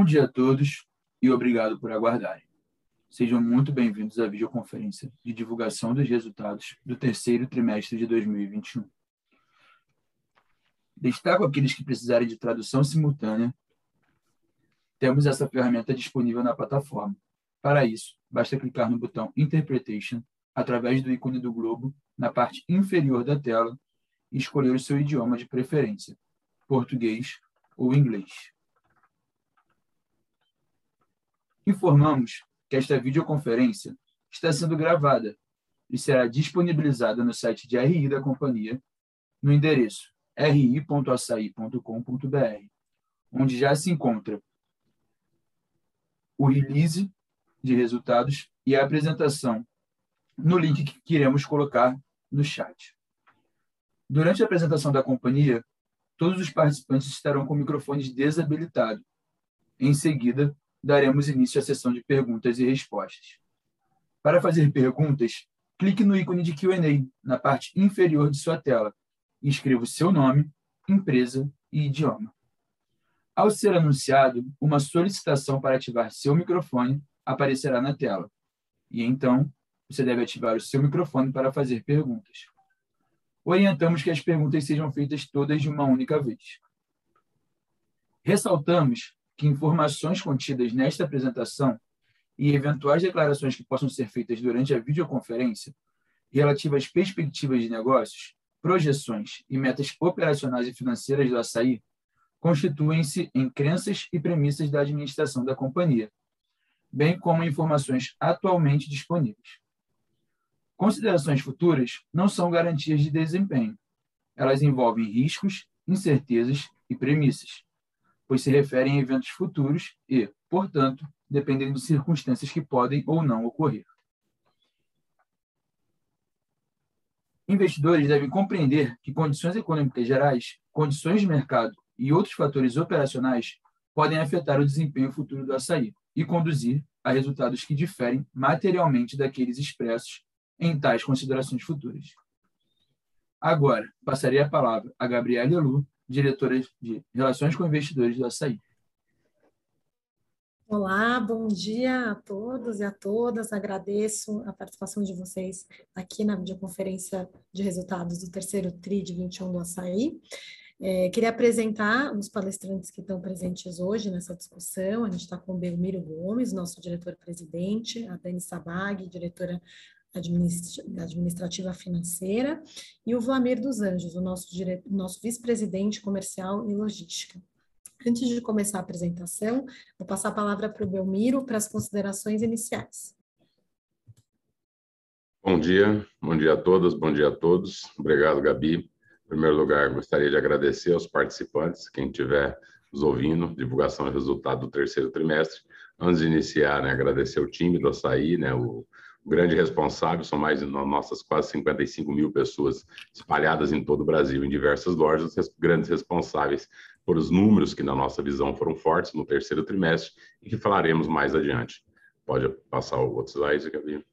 Bom dia a todos e obrigado por aguardarem. Sejam muito bem-vindos à videoconferência de divulgação dos resultados do terceiro trimestre de 2021. Destaco aqueles que precisarem de tradução simultânea. Temos essa ferramenta disponível na plataforma. Para isso, basta clicar no botão Interpretation através do ícone do globo na parte inferior da tela e escolher o seu idioma de preferência, português ou inglês. Informamos que esta videoconferência está sendo gravada e será disponibilizada no site de RI da companhia no endereço ri.açaí.com.br, onde já se encontra o release de resultados e a apresentação no link que queremos colocar no chat. Durante a apresentação da companhia, todos os participantes estarão com microfones desabilitados. Em seguida, daremos início à sessão de perguntas e respostas. Para fazer perguntas, clique no ícone de Q&A na parte inferior de sua tela e escreva o seu nome, empresa e idioma. Ao ser anunciado, uma solicitação para ativar seu microfone aparecerá na tela. E então, você deve ativar o seu microfone para fazer perguntas. Orientamos que as perguntas sejam feitas todas de uma única vez. Ressaltamos que informações contidas nesta apresentação e eventuais declarações que possam ser feitas durante a videoconferência relativas às perspectivas de negócios projeções e metas operacionais e financeiras do açaí constituem-se em crenças e premissas da administração da companhia, bem como informações atualmente disponíveis. Considerações futuras não são garantias de desempenho. Elas envolvem riscos, incertezas e premissas, pois se referem a eventos futuros e, portanto, dependem de circunstâncias que podem ou não ocorrer. Investidores devem compreender que condições econômicas gerais, condições de mercado e outros fatores operacionais podem afetar o desempenho futuro do açaí e conduzir a resultados que diferem materialmente daqueles expressos em tais considerações futuras. Agora, passarei a palavra a Gabriela Lu, diretora de Relações com Investidores do Açaí. Olá, bom dia a todos e a todas. Agradeço a participação de vocês aqui na videoconferência de resultados do terceiro TRI de 21 do Açaí. É, queria apresentar os palestrantes que estão presentes hoje nessa discussão. A gente está com o Belmiro Gomes, nosso diretor-presidente, a Dani Sabag, diretora administrativa financeira, e o Vlamir dos Anjos, o nosso, nosso vice-presidente comercial e logística. Antes de começar a apresentação, vou passar a palavra para o Belmiro para as considerações iniciais. Bom dia, bom dia a todas, bom dia a todos. Obrigado, Gabi. Em primeiro lugar, gostaria de agradecer aos participantes, quem estiver nos ouvindo, divulgação e resultado do terceiro trimestre. Antes de iniciar, né, agradecer o time do Açaí, né, o grande responsável, são mais nossas quase 55 mil pessoas espalhadas em todo o Brasil, em diversas lojas, grandes responsáveis por os números que, na nossa visão, foram fortes no terceiro trimestre e que falaremos mais adiante. Pode passar o outro slide, Gabi.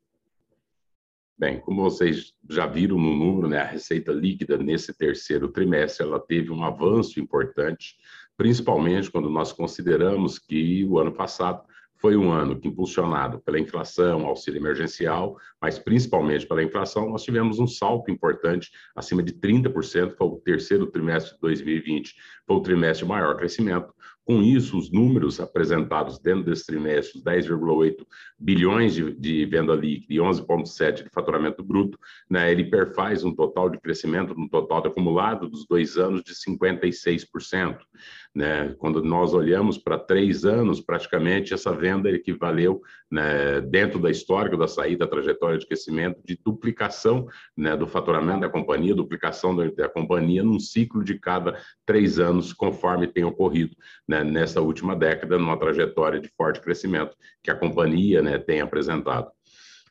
Bem, como vocês já viram no número, né, a receita líquida nesse terceiro trimestre ela teve um avanço importante, principalmente quando nós consideramos que o ano passado foi um ano que, impulsionado pela inflação, auxílio emergencial, mas principalmente pela inflação, nós tivemos um salto importante, acima de 30%, foi o terceiro trimestre de 2020, foi o trimestre de maior crescimento. Com isso, os números apresentados dentro desse trimestre, 10,8 bilhões de, de, venda líquida e 11,7 de faturamento bruto, né, ele perfaz um total de crescimento no total acumulado dos dois anos de 56%. Né? Quando nós olhamos para três anos, praticamente essa venda equivaleu, né, dentro da história da saída, da trajetória de crescimento, de duplicação né, do faturamento da companhia, duplicação da companhia num ciclo de cada três anos, conforme tem ocorrido né, nessa última década, numa trajetória de forte crescimento que a companhia né, tem apresentado.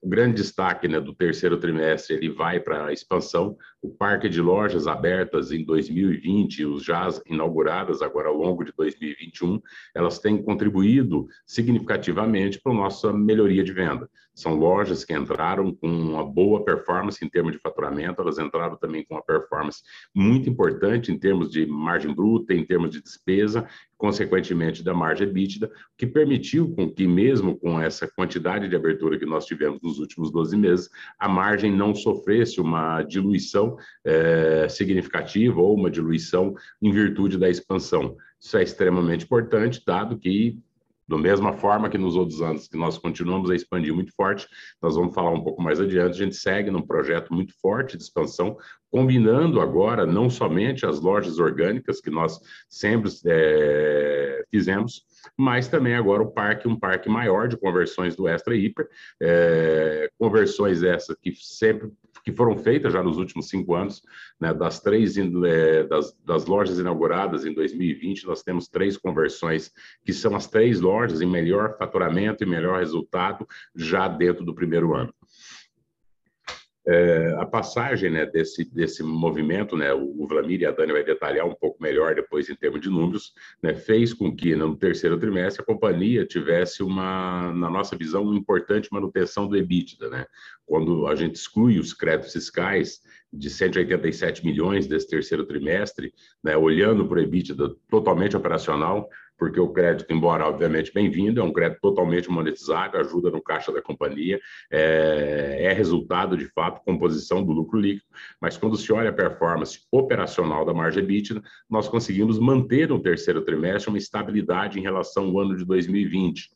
O grande destaque né, do terceiro trimestre ele vai para a expansão. O parque de lojas abertas em 2020, os já inauguradas agora ao longo de 2021, elas têm contribuído significativamente para a nossa melhoria de venda. São lojas que entraram com uma boa performance em termos de faturamento, elas entraram também com uma performance muito importante em termos de margem bruta, em termos de despesa, consequentemente da margem EBITDA, que permitiu com que, mesmo com essa quantidade de abertura que nós tivemos nos últimos 12 meses, a margem não sofresse uma diluição é, significativa ou uma diluição em virtude da expansão. Isso é extremamente importante, dado que da mesma forma que nos outros anos que nós continuamos a expandir muito forte, nós vamos falar um pouco mais adiante, a gente segue num projeto muito forte de expansão, combinando agora não somente as lojas orgânicas que nós sempre é, fizemos, mas também agora o parque, um parque maior de conversões do Extra Hiper, é, conversões essas que sempre que foram feitas já nos últimos cinco anos, né, das três é, das, das, lojas inauguradas em 2020, nós temos três conversões que são as três lojas em melhor faturamento e melhor resultado já dentro do primeiro ano. É, a passagem né, desse, desse movimento, né, o, o Vlamir e a Dani vai detalhar um pouco melhor depois em termos de números, né, fez com que no terceiro trimestre a companhia tivesse uma, na nossa visão, uma importante manutenção do EBITDA. Né? Quando a gente exclui os créditos fiscais de 187 milhões desse terceiro trimestre, né, olhando para o EBITDA totalmente operacional, porque o crédito, embora obviamente bem-vindo, é um crédito totalmente monetizado, ajuda no caixa da companhia, é, é, resultado, de fato, composição do lucro líquido, mas quando se olha a performance operacional da margem EBITDA, nós conseguimos manter no terceiro trimestre uma estabilidade em relação ao ano de 2020.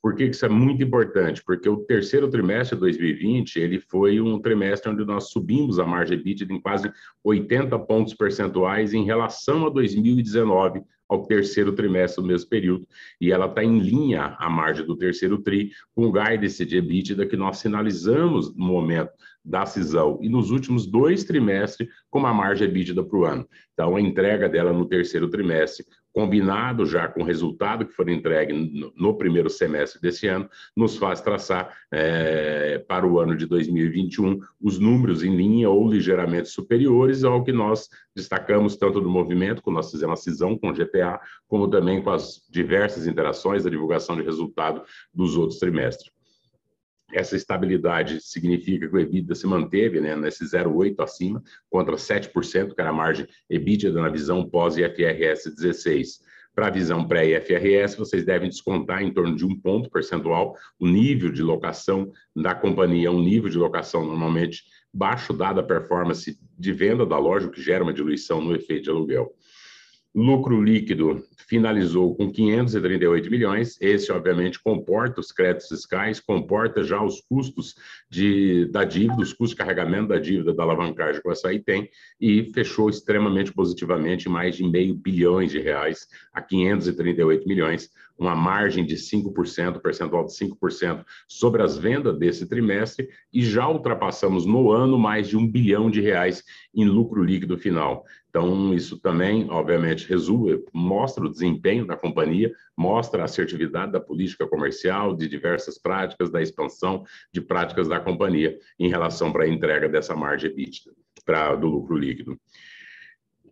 Por que isso é muito importante? Porque o terceiro trimestre de 2020, ele foi um trimestre onde nós subimos a margem EBITDA em quase 80 pontos percentuais em relação a 2019, ao terceiro trimestre do mesmo período, e ela está em linha à margem do terceiro TRI, com o guidance de EBITDA que nós sinalizamos no momento da cisão e nos últimos dois trimestres com uma margem EBITDA para o ano. Então, a entrega dela no terceiro trimestre combinado já com o resultado que foi entregue no, primeiro semestre desse ano, nos faz traçar é, para o ano de 2021 os números em linha ou ligeiramente superiores ao que nós destacamos tanto no movimento, quando nós fizemos a cisão com o GPA, como também com as diversas interações da divulgação de resultado dos outros trimestres essa estabilidade significa que o EBITDA se manteve né, nesse 0,8 acima, contra 7%, que era a margem EBITDA na visão pós-IFRS 16. Para a visão pré-IFRS, vocês devem descontar em torno de um ponto percentual o nível de locação da companhia, um nível de locação normalmente baixo, dada a performance de venda da loja, o que gera uma diluição no efeito de aluguel. Lucro líquido finalizou com 538 milhões. Esse, obviamente, comporta os créditos fiscais, comporta já os custos de, da dívida, os custos de carregamento da dívida da alavancagem que o açaí tem, e fechou extremamente positivamente mais de meio bilhões de reais a 538 milhões, uma margem de 5%, percentual de 5% sobre as vendas desse trimestre, e já ultrapassamos no ano mais de um bilhão de reais em lucro líquido final. Então, isso também, obviamente, resume, mostra o desempenho da companhia, mostra a assertividade da política comercial, de diversas práticas, da expansão de práticas da companhia em relação para a entrega dessa margem EBITDA, para, do lucro líquido.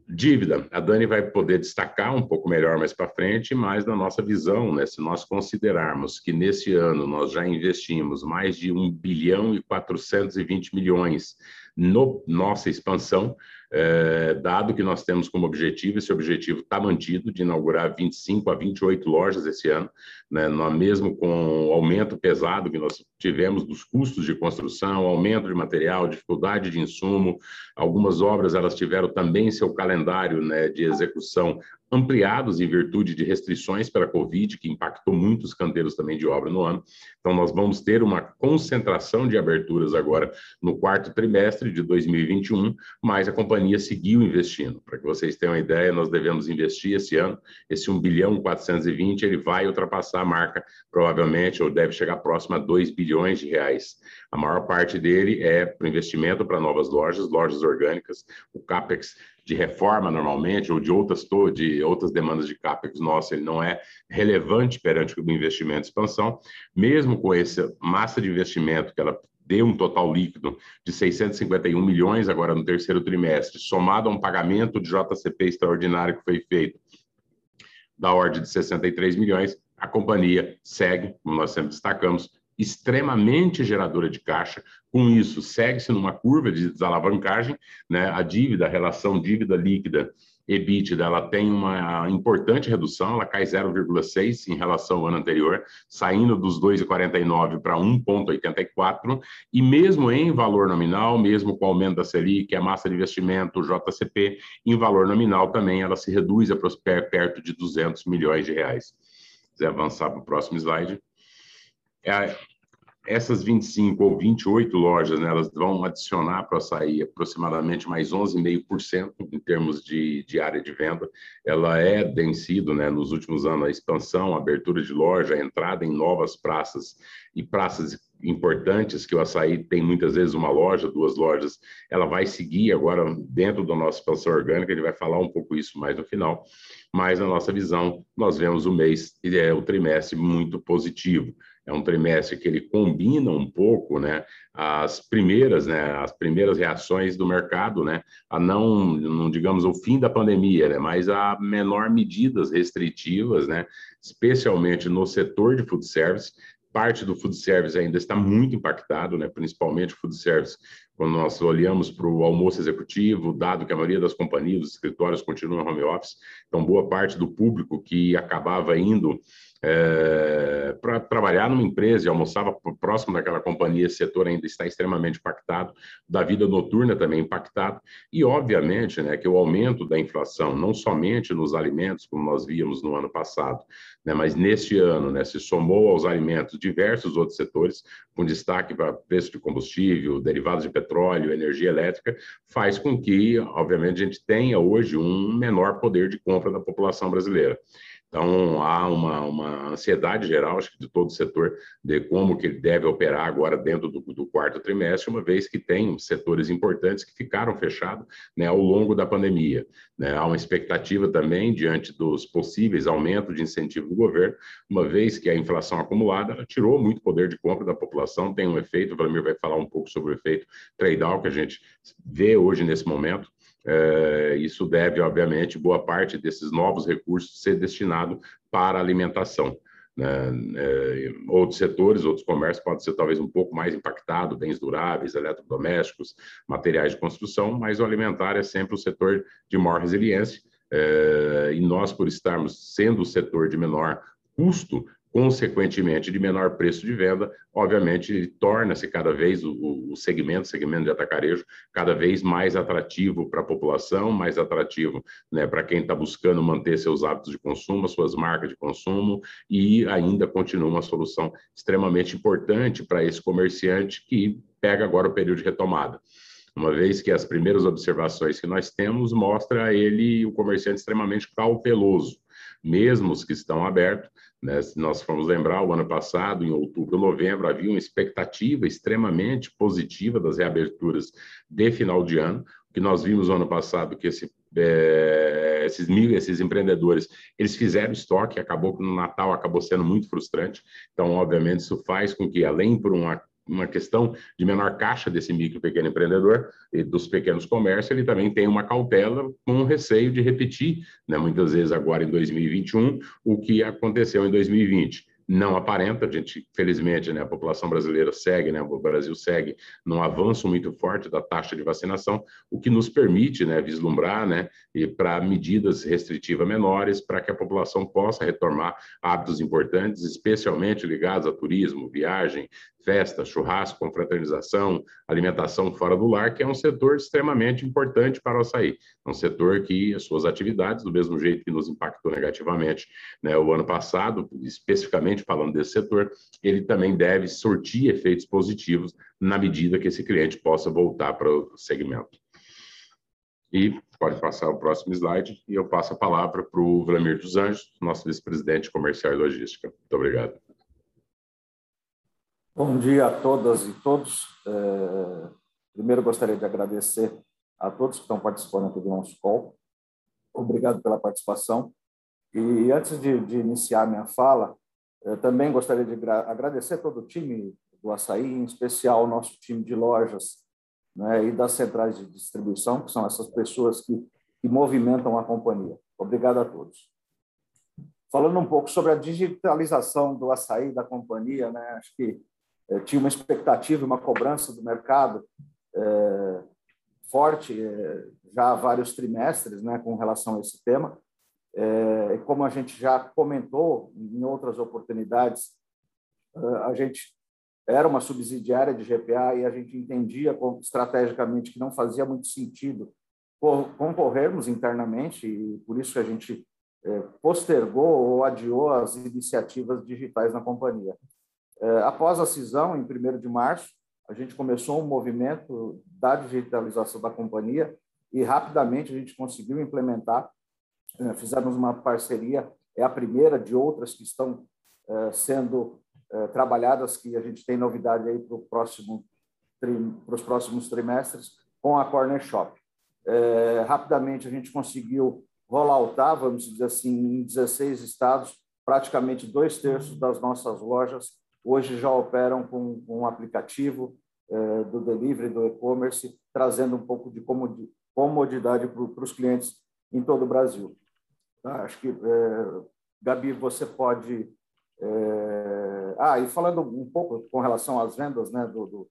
Dívida, a Dani vai poder destacar um pouco melhor mais para frente, mas na nossa visão, né, se nós considerarmos que nesse ano nós já investimos mais de 1 bilhão e 420 milhões no nossa expansão, é, dado que nós temos como objetivo, esse objetivo está mantido, de inaugurar 25 a 28 lojas esse ano, né, mesmo com o aumento pesado que nós tivemos dos custos de construção, aumento de material, dificuldade de insumo, algumas obras elas tiveram também seu calendário né, de execução ampliados em virtude de restrições pela Covid, que impactou muitos canteiros também de obra no ano. Então, nós vamos ter uma concentração de aberturas agora no quarto trimestre de 2021, mas a companhia seguiu investindo. Para que vocês tenham uma ideia, nós devemos investir esse ano, esse 1 bilhão 420, ele vai ultrapassar a marca, provavelmente, ou deve chegar próximo a 2 bilhões de reais. A maior parte dele é para investimento para novas lojas, lojas orgânicas, o CAPEX de reforma normalmente, ou de outras, de outras demandas de CAPEX nossa, ele não é relevante perante o investimento de expansão, mesmo com essa massa de investimento que ela deu um total líquido de 651 milhões agora no terceiro trimestre, somado a um pagamento de JCP extraordinário que foi feito da ordem de 63 milhões, a companhia segue, como nós sempre destacamos, extremamente geradora de caixa. Com isso, segue-se numa curva de desalavancagem, né? A dívida, a relação dívida líquida EBITDA, ela tem uma importante redução, ela cai 0,6 em relação ao ano anterior, saindo dos 2,49 para 1,84, e mesmo em valor nominal, mesmo com o aumento da Selic, a massa de investimento, o JCP, em valor nominal também ela se reduz a perto de 200 milhões de reais. Se avançar para o próximo slide. É, essas 25 ou 28 lojas, né, elas vão adicionar para o açaí aproximadamente mais 11,5% em termos de, de área de venda. Ela é vencido, né, nos últimos anos, a expansão, a abertura de loja, a entrada em novas praças e praças importantes que o açaí tem muitas vezes uma loja, duas lojas, ela vai seguir agora dentro da nossa expansão orgânica, ele vai falar um pouco isso mais no final, mas na nossa visão, nós vemos o mês, é o trimestre muito positivo é um trimestre que ele combina um pouco, né, as primeiras, né, as primeiras reações do mercado, né, a não, não digamos o fim da pandemia, né, mas a menor medidas restritivas, né, especialmente no setor de food service, parte do food service ainda está muito impactado, né, principalmente o food service, quando nós olhamos para o almoço executivo, dado que a maioria das companhias, dos escritórios continuam home office, então boa parte do público que acabava indo é, para trabalhar numa empresa e almoçava próximo daquela companhia, esse setor ainda está extremamente impactado, da vida noturna também impactado, e obviamente né, que o aumento da inflação, não somente nos alimentos, como nós víamos no ano passado, né, mas neste ano né, se somou aos alimentos diversos outros setores, com destaque para preço de combustível, derivados de petróleo, energia elétrica, faz com que, obviamente, a gente tenha hoje um menor poder de compra da população brasileira. Então, há uma, uma ansiedade geral, acho que de todo o setor, de como que ele deve operar agora dentro do, do quarto trimestre, uma vez que tem setores importantes que ficaram fechados né, ao longo da pandemia. Né? Há uma expectativa também, diante dos possíveis aumentos de incentivo do governo, uma vez que a inflação acumulada tirou muito poder de compra da população, tem um efeito, o Vladimir vai falar um pouco sobre o efeito trade-out que a gente vê hoje nesse momento, é, isso deve, obviamente, boa parte desses novos recursos ser destinado para alimentação. Né? É, outros setores, outros comércios podem ser talvez um pouco mais impactados, bens duráveis, eletrodomésticos, materiais de construção, mas o alimentar é sempre o setor de maior resiliência. É, e nós, por estarmos sendo o setor de menor custo, consequentemente de menor preço de venda, obviamente torna-se cada vez o, o segmento, segmento de atacarejo, cada vez mais atrativo para a população, mais atrativo né, para quem está buscando manter seus hábitos de consumo, suas marcas de consumo, e ainda continua uma solução extremamente importante para esse comerciante que pega agora o período de retomada. Uma vez que as primeiras observações que nós temos mostra ele, o comerciante, extremamente cauteloso, mesmo os que estão abertos, né? Se nós formos lembrar, o ano passado, em outubro, novembro, havia uma expectativa extremamente positiva das reaberturas de final de ano. Que nós vimos no ano passado, que esse, é, esses mil, esses empreendedores, eles fizeram estoque, acabou que no Natal acabou sendo muito frustrante. Então, obviamente, isso faz com que, além por uma uma questão de menor caixa desse micro e pequeno empreendedor e dos pequenos comércios, ele também tem uma cautela com receio de repetir, né, muitas vezes agora em 2021, o que aconteceu em 2020 não aparenta, a gente, felizmente, né, a população brasileira segue, né, o Brasil segue num avanço muito forte da taxa de vacinação, o que nos permite, né, vislumbrar, né, para medidas restritivas menores, para que a população possa retomar hábitos importantes, especialmente ligados a turismo, viagem, festa, churrasco, confraternização, alimentação fora do lar, que é um setor extremamente importante para o açaí. É um setor que as suas atividades, do mesmo jeito que nos impactou negativamente né, o ano passado, especificamente falando desse setor, ele também deve sortir efeitos positivos na medida que esse cliente possa voltar para o segmento. E pode passar o próximo slide, e eu passo a palavra para o Vladimir dos Anjos, nosso vice-presidente comercial e logística. Muito obrigado. Bom dia a todas e todos. É, primeiro, gostaria de agradecer a todos que estão participando aqui do nosso call. Obrigado pela participação. E antes de, de iniciar minha fala, também gostaria de agradecer todo o time do Açaí, em especial o nosso time de lojas né, e das centrais de distribuição, que são essas pessoas que, que movimentam a companhia. Obrigado a todos. Falando um pouco sobre a digitalização do açaí da companhia, né, acho que tinha uma expectativa, uma cobrança do mercado eh, forte eh, já há vários trimestres né, com relação a esse tema. É, como a gente já comentou em outras oportunidades, a gente era uma subsidiária de GPA e a gente entendia estrategicamente que não fazia muito sentido concorrermos internamente e por isso a gente é, postergou ou adiou as iniciativas digitais na companhia. É, após a cisão, em 1 de março, a gente começou um movimento da digitalização da companhia e rapidamente a gente conseguiu implementar. É, fizemos uma parceria, é a primeira de outras que estão sendo eh, trabalhadas que a gente tem novidade aí para próximo os próximos trimestres com a Corner Shop. É, rapidamente a gente conseguiu rolloutar, vamos dizer assim, em 16 estados, praticamente dois terços das nossas lojas hoje já operam com, um aplicativo é, do delivery, do e-commerce, trazendo um pouco de comodidade para os clientes em todo o Brasil. Tá? Acho que, é, Gabi, você pode é... Ah, e falando um pouco com relação às vendas né, do, do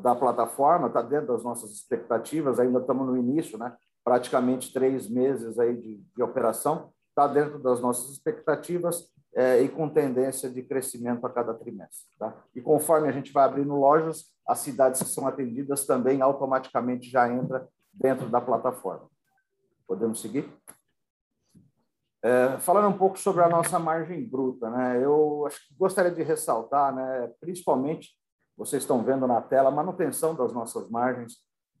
da plataforma, está dentro das nossas expectativas, ainda estamos no início, né, praticamente três meses aí de, de operação, está dentro das nossas expectativas é, e com tendência de crescimento a cada trimestre. Tá? E conforme a gente vai abrindo lojas, as cidades que são atendidas também automaticamente já entra dentro da plataforma. Podemos seguir? É, falando um pouco sobre a nossa margem bruta, né? Eu acho que gostaria de ressaltar, né? Principalmente, vocês estão vendo na tela, a manutenção das nossas margens.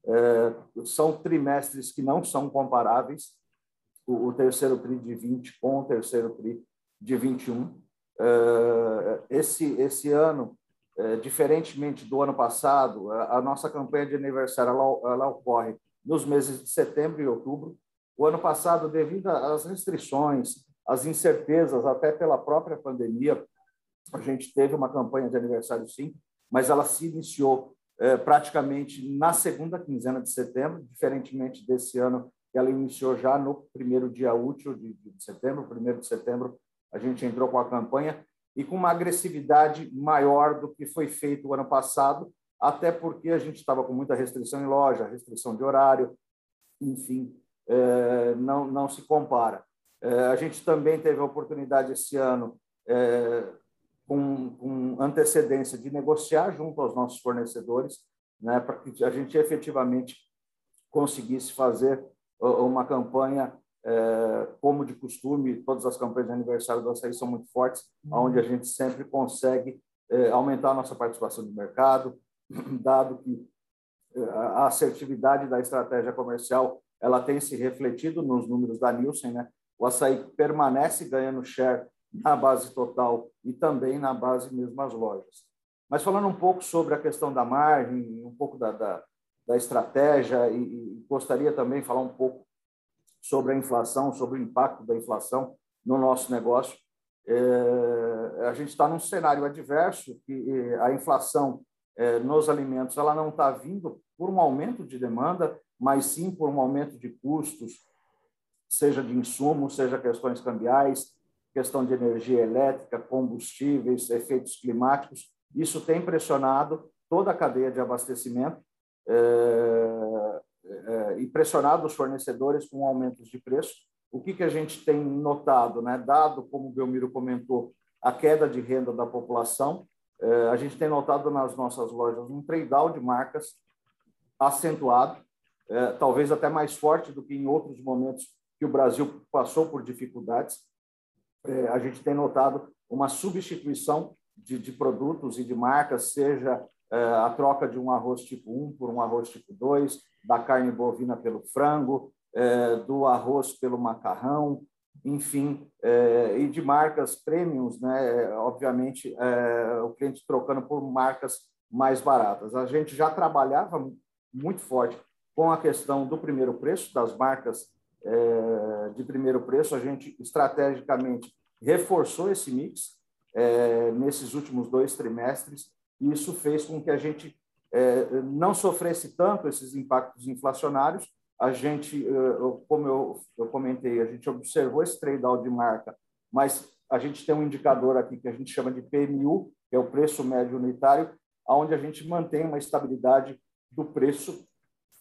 É, são trimestres que não são comparáveis. O, o, terceiro tri de 20 com o terceiro tri de 21. É, esse esse ano, é, diferentemente do ano passado, a, nossa campanha de aniversário ela, ela ocorre nos meses de setembro e outubro o ano passado, devido às restrições, às incertezas, até pela própria pandemia, a gente teve uma campanha de aniversário, sim, mas ela se iniciou é, praticamente na segunda quinzena de setembro, diferentemente desse ano, ela iniciou já no primeiro dia útil de, de setembro, primeiro de setembro, a gente entrou com a campanha e com uma agressividade maior do que foi feito o ano passado, até porque a gente estava com muita restrição em loja, restrição de horário, enfim, é, não, não se compara. É, a gente também teve a oportunidade esse ano, é, com, com, antecedência, de negociar junto aos nossos fornecedores, né, para que a gente efetivamente conseguisse fazer uma campanha é, como de costume, todas as campanhas de aniversário do açaí são muito fortes, uhum. onde a gente sempre consegue é, aumentar a nossa participação no mercado, dado que é, a assertividade da estratégia comercial ela tem se refletido nos números da Nielsen, né? O açaí permanece ganhando share na base total e também na base mesmo as lojas. Mas falando um pouco sobre a questão da margem, um pouco da, da, da estratégia e, e, gostaria também de falar um pouco sobre a inflação, sobre o impacto da inflação no nosso negócio. É, a gente está num cenário adverso que a inflação é, nos alimentos ela não está vindo por um aumento de demanda, mas sim por um aumento de custos, seja de insumos, seja questões cambiais, questão de energia elétrica, combustíveis, efeitos climáticos. Isso tem pressionado toda a cadeia de abastecimento é, e pressionado os fornecedores com aumentos de preço. O que, que a gente tem notado, né? dado, como o Belmiro comentou, a queda de renda da população, é, a gente tem notado nas nossas lojas um trade-down de marcas acentuado, é, talvez até mais forte do que em outros momentos que o Brasil passou por dificuldades. A gente tem notado uma substituição de, de produtos e de marcas, seja a troca de um arroz tipo 1 por um arroz tipo 2, da carne bovina pelo frango, é, do arroz pelo macarrão, enfim, é, e de marcas premiums, né? Obviamente, é, o cliente trocando por marcas mais baratas. A gente já trabalhava muito forte com a questão do primeiro preço, das marcas de primeiro preço. A gente estrategicamente reforçou esse mix nesses últimos dois trimestres, e isso fez com que a gente não sofresse tanto esses impactos inflacionários a gente, eh, como eu, comentei, a gente observou esse trade-out de marca, mas a gente tem um indicador aqui que a gente chama de PMU, que é o preço médio unitário, onde a gente mantém uma estabilidade do preço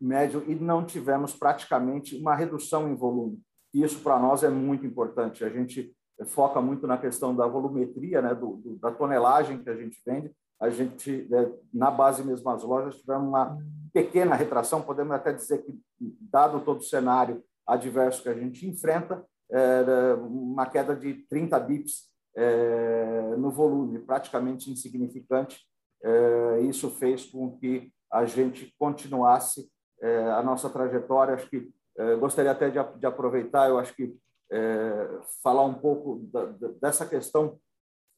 médio e não tivemos praticamente uma redução em volume. Isso para nós é muito importante. A gente foca muito na questão da volumetria, né, do, do, da tonelagem que a gente vende. A gente, né, na base mesmo as lojas, tivemos uma pequena retração, podemos até dizer que, dado todo o cenário adverso que a gente enfrenta, é, uma queda de 30 bips é, no volume, praticamente insignificante. É, isso fez com que a gente continuasse a nossa trajetória. Acho que gostaria até de, aproveitar, eu acho que falar um pouco dessa questão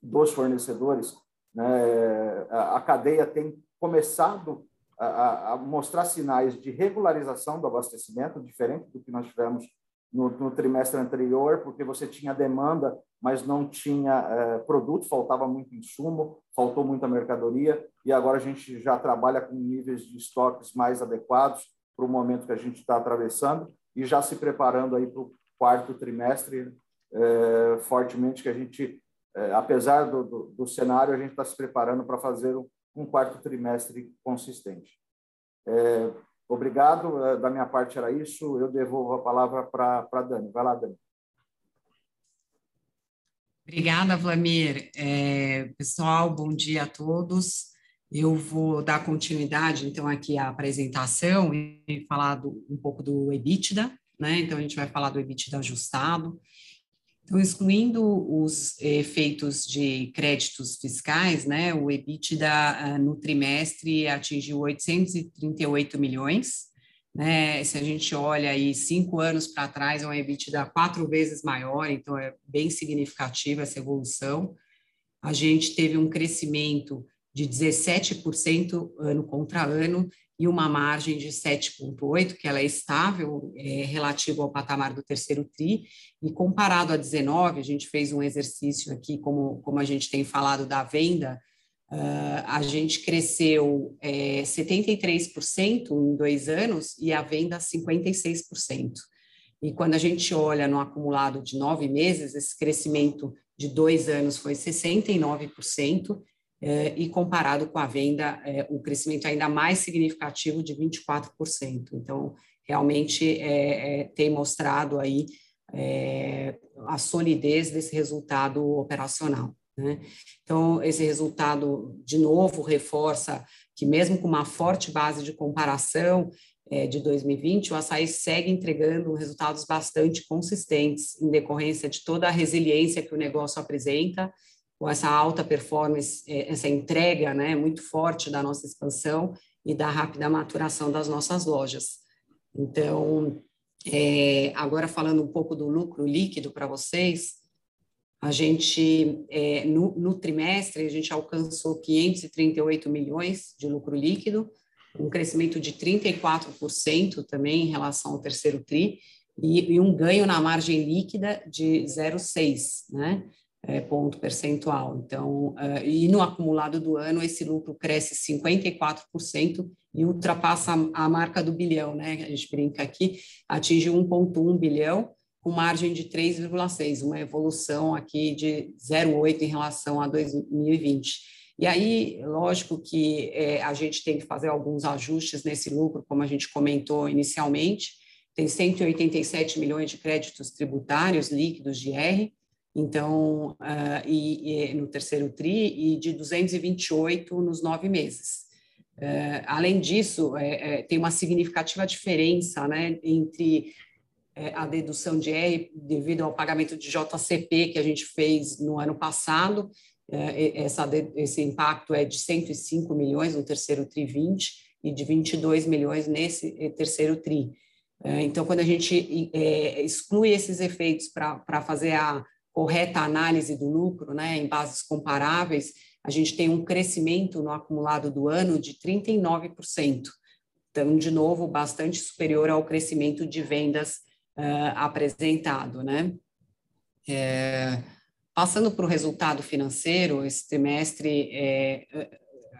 dos fornecedores. Né? A cadeia tem começado a, a, mostrar sinais de regularização do abastecimento, diferente do que nós tivemos no, no trimestre anterior, porque você tinha demanda, mas não tinha é, produto, faltava muito insumo, faltou muita mercadoria, e agora a gente já trabalha com níveis de estoques mais adequados para o momento que a gente está atravessando e já se preparando aí para o quarto trimestre é, fortemente que a gente, é, apesar do, do, do, cenário, a gente está se preparando para fazer um, quarto trimestre consistente. É, obrigado, é, da minha parte era isso, eu devolvo a palavra para a Dani. Vai lá, Dani. Obrigada, Vlamir. É, pessoal, bom dia a todos. Eu vou dar continuidade, então, aqui à apresentação e falar do, um pouco do EBITDA, né? Então, a gente vai falar do EBITDA ajustado. Então, excluindo os efeitos de créditos fiscais, né, o EBITDA ah, no trimestre atingiu 838 milhões. Né? Se a gente olha aí cinco anos para trás, é um EBITDA quatro vezes maior, então é bem significativa essa evolução. A gente teve um crescimento de 17% ano contra ano e uma margem de 7,8%, que ela é estável é, relativo ao patamar do terceiro TRI, e comparado a 19, a gente fez um exercício aqui, como, como a gente tem falado da venda, uh, a gente cresceu é, 73% em dois anos e a venda 56%. E quando a gente olha no acumulado de nove meses, esse crescimento de dois anos foi 69%, é, e comparado com a venda, é, crescimento ainda mais significativo de 24%. Então, realmente é, tem mostrado aí a solidez desse resultado operacional. Né? Então, esse resultado, de novo, reforça que, mesmo com uma forte base de comparação de 2020, o açaí segue entregando resultados bastante consistentes, em decorrência de toda a resiliência que o negócio apresenta com essa alta performance, é, essa entrega né, muito forte da nossa expansão e da rápida maturação das nossas lojas. Então, é, agora falando um pouco do lucro líquido para vocês, a gente, é, no, no, trimestre, a gente alcançou 538 milhões de lucro líquido, um crescimento de 34% também em relação ao terceiro TRI, e, e um ganho na margem líquida de 0,6, né? É, ponto percentual. Então, uh, e no acumulado do ano, esse lucro cresce 54% e ultrapassa a, a marca do bilhão, né? A gente brinca aqui, atinge 1,1 bilhão, com margem de 3,6, uma evolução aqui de 0,8 em relação a 2020. E aí, lógico que é, a gente tem que fazer alguns ajustes nesse lucro, como a gente comentou inicialmente, tem 187 milhões de créditos tributários líquidos de R, então, uh, e, e, no terceiro TRI, e de 228 nos nove meses. Uh, além disso, é, é, tem uma significativa diferença né, entre é, a dedução de R devido ao pagamento de JCP que a gente fez no ano passado. É, essa, esse impacto é de 105 milhões no terceiro TRI 20 e de 22 milhões nesse terceiro TRI. É, então, quando a gente é, exclui esses efeitos para fazer a correta análise do lucro, né, em bases comparáveis, a gente tem um crescimento no acumulado do ano de 39%. Então, de novo, bastante superior ao crescimento de vendas uh, apresentado, né? É, passando para o resultado financeiro, esse trimestre, é,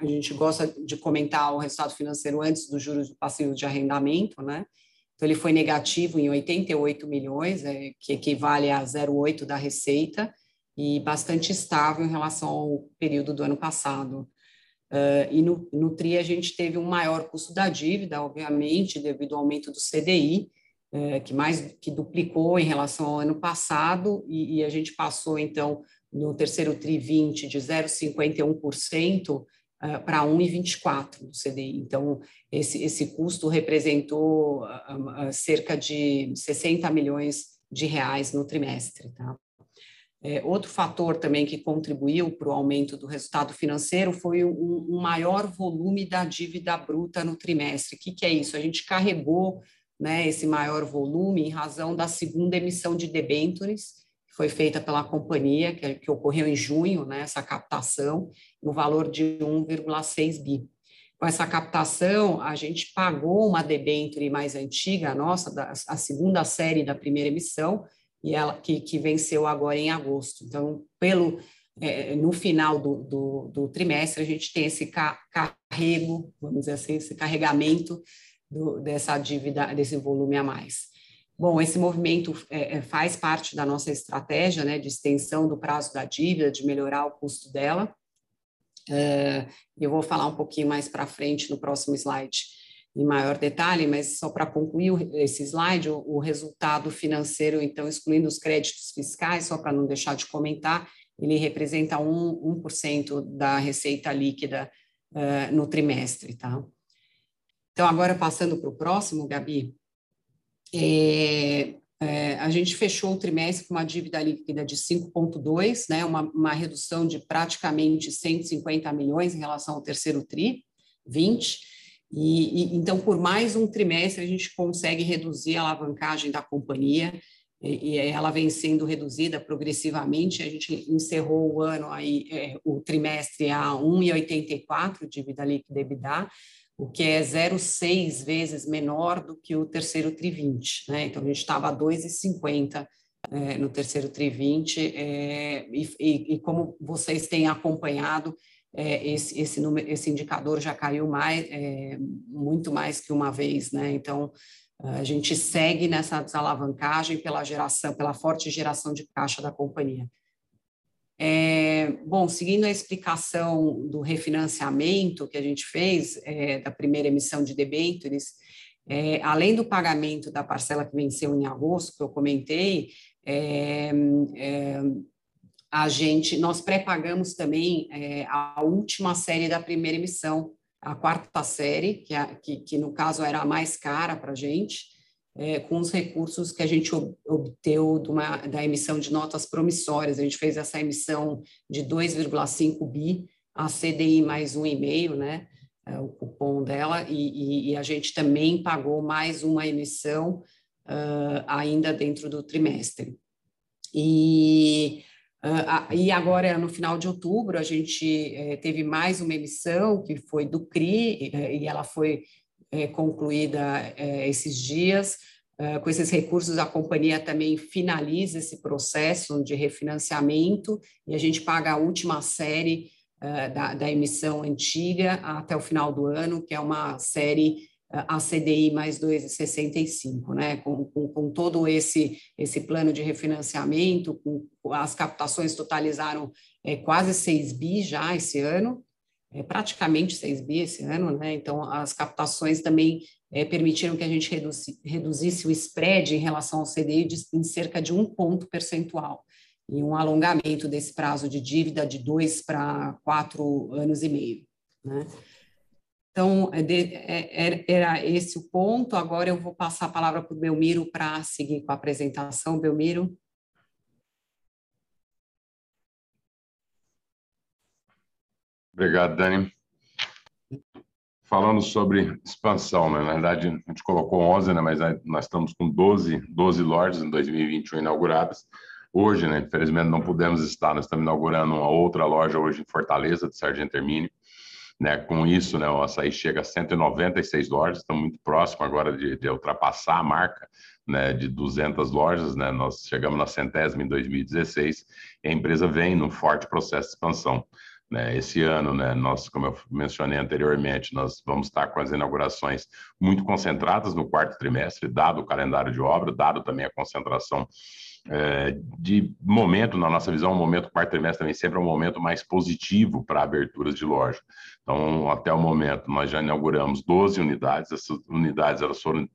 a gente gosta de comentar o resultado financeiro antes dos juros do passivo de arrendamento, né? Então, ele foi negativo em 88 milhões, é, que equivale a 0,8 da receita, e bastante estável em relação ao período do ano passado. Uh, e no, no TRI a gente teve um maior custo da dívida, obviamente, devido ao aumento do CDI, uh, que mais que duplicou em relação ao ano passado, e, e a gente passou, então, no terceiro TRI 20 de 0,51% uh, para 1,24% do CDI. Então, esse, esse custo representou uh, cerca de 60 milhões de reais no trimestre. Tá? É, outro fator também que contribuiu para o aumento do resultado financeiro foi um, maior volume da dívida bruta no trimestre. O que, que é isso? A gente carregou né, esse maior volume em razão da segunda emissão de debêntures, foi feita pela companhia, que, que ocorreu em junho, né, essa captação, no valor de 1,6 bi. Com essa captação, a gente pagou uma debênture mais antiga, a nossa, da, a segunda série da primeira emissão, e ela que, que venceu agora em agosto. Então, pelo é, no final do, do, do, trimestre, a gente tem esse carrego, vamos dizer assim, esse carregamento do, dessa dívida, desse volume a mais. Bom, esse movimento é, é, faz parte da nossa estratégia né, de extensão do prazo da dívida, de melhorar o custo dela. Uh, eu vou falar um pouquinho mais para frente no próximo slide em maior detalhe, mas só para concluir esse slide, o, o, resultado financeiro, então, excluindo os créditos fiscais, só para não deixar de comentar, ele representa 1%, 1 da receita líquida uh, no trimestre, tá? Então, agora passando para o próximo, Gabi, é, é, a gente fechou o trimestre com uma dívida líquida de 5,2, né, uma, uma redução de praticamente 150 milhões em relação ao terceiro TRI, 20, e, e, então, por mais um trimestre, a gente consegue reduzir a alavancagem da companhia, e, e ela vem sendo reduzida progressivamente. A gente encerrou o ano aí, é, o trimestre a 1,84 dívida líquida EBITDA, o que é 0,6 vezes menor do que o terceiro tri 20, né? Então, a gente estava a 2,50 é, no terceiro tri 20, é, e, e, como vocês têm acompanhado, é, esse, esse, número, esse indicador já caiu mais, é, muito mais que uma vez, né? Então, a gente segue nessa desalavancagem pela geração, pela forte geração de caixa da companhia. É, bom, seguindo a explicação do refinanciamento que a gente fez é, da primeira emissão de debêntures, é, além do pagamento da parcela que venceu em agosto, que eu comentei, é, é, a gente, nós pré-pagamos também é, a última série da primeira emissão, a quarta série, que, a, que, que no caso era a mais cara para a gente, é, com os recursos que a gente obteve da emissão de notas promissórias. A gente fez essa emissão de 2,5 bi, a CDI mais um e-mail, né? É, o cupom dela, e, e, e, a gente também pagou mais uma emissão uh, ainda dentro do trimestre. E Uh, e agora, no final de outubro, a gente eh, teve mais uma emissão, que foi do CRI, e ela foi eh, concluída esses dias. Uh, com esses recursos, a companhia também finaliza esse processo de refinanciamento e a gente paga a última série uh, da, da emissão antiga até o final do ano, que é uma série a CDI mais 2,65, né? Com, com, com, todo esse, esse plano de refinanciamento, com, as captações totalizaram é, quase 6 bi já esse ano, é, praticamente 6 bi esse ano, né? Então, as captações também é, permitiram que a gente reduzisse, reduzisse o spread em relação ao CDI de, em cerca de um ponto percentual, e um alongamento desse prazo de dívida de dois para quatro anos e meio, né? Então, é é, era esse o ponto. Agora eu vou passar a palavra para o Belmiro para seguir com a apresentação. Belmiro. Obrigado, Dani. falando sobre expansão, né? na verdade a gente colocou 11, né? mas nós estamos com 12, 12 lojas em 2021 inauguradas. Hoje, né, infelizmente não pudemos estar, nós estamos inaugurando uma outra loja hoje em Fortaleza, de Sargento Hermínio. Né, com isso, né, o açaí chega a 196 lojas, estamos muito próximo agora de, de ultrapassar a marca né, de 200 lojas, né, nós chegamos na centésima em 2016, e a empresa vem num forte processo de expansão. Né? Esse ano, né, nós, como eu mencionei anteriormente, nós vamos estar com as inaugurações muito concentradas no quarto trimestre, dado o calendário de obra, dado também a concentração é, de momento, na nossa visão, o momento quarto trimestre também sempre é um momento mais positivo para aberturas de loja. Então, até o momento, nós já inauguramos 12 unidades. Essas unidades elas foram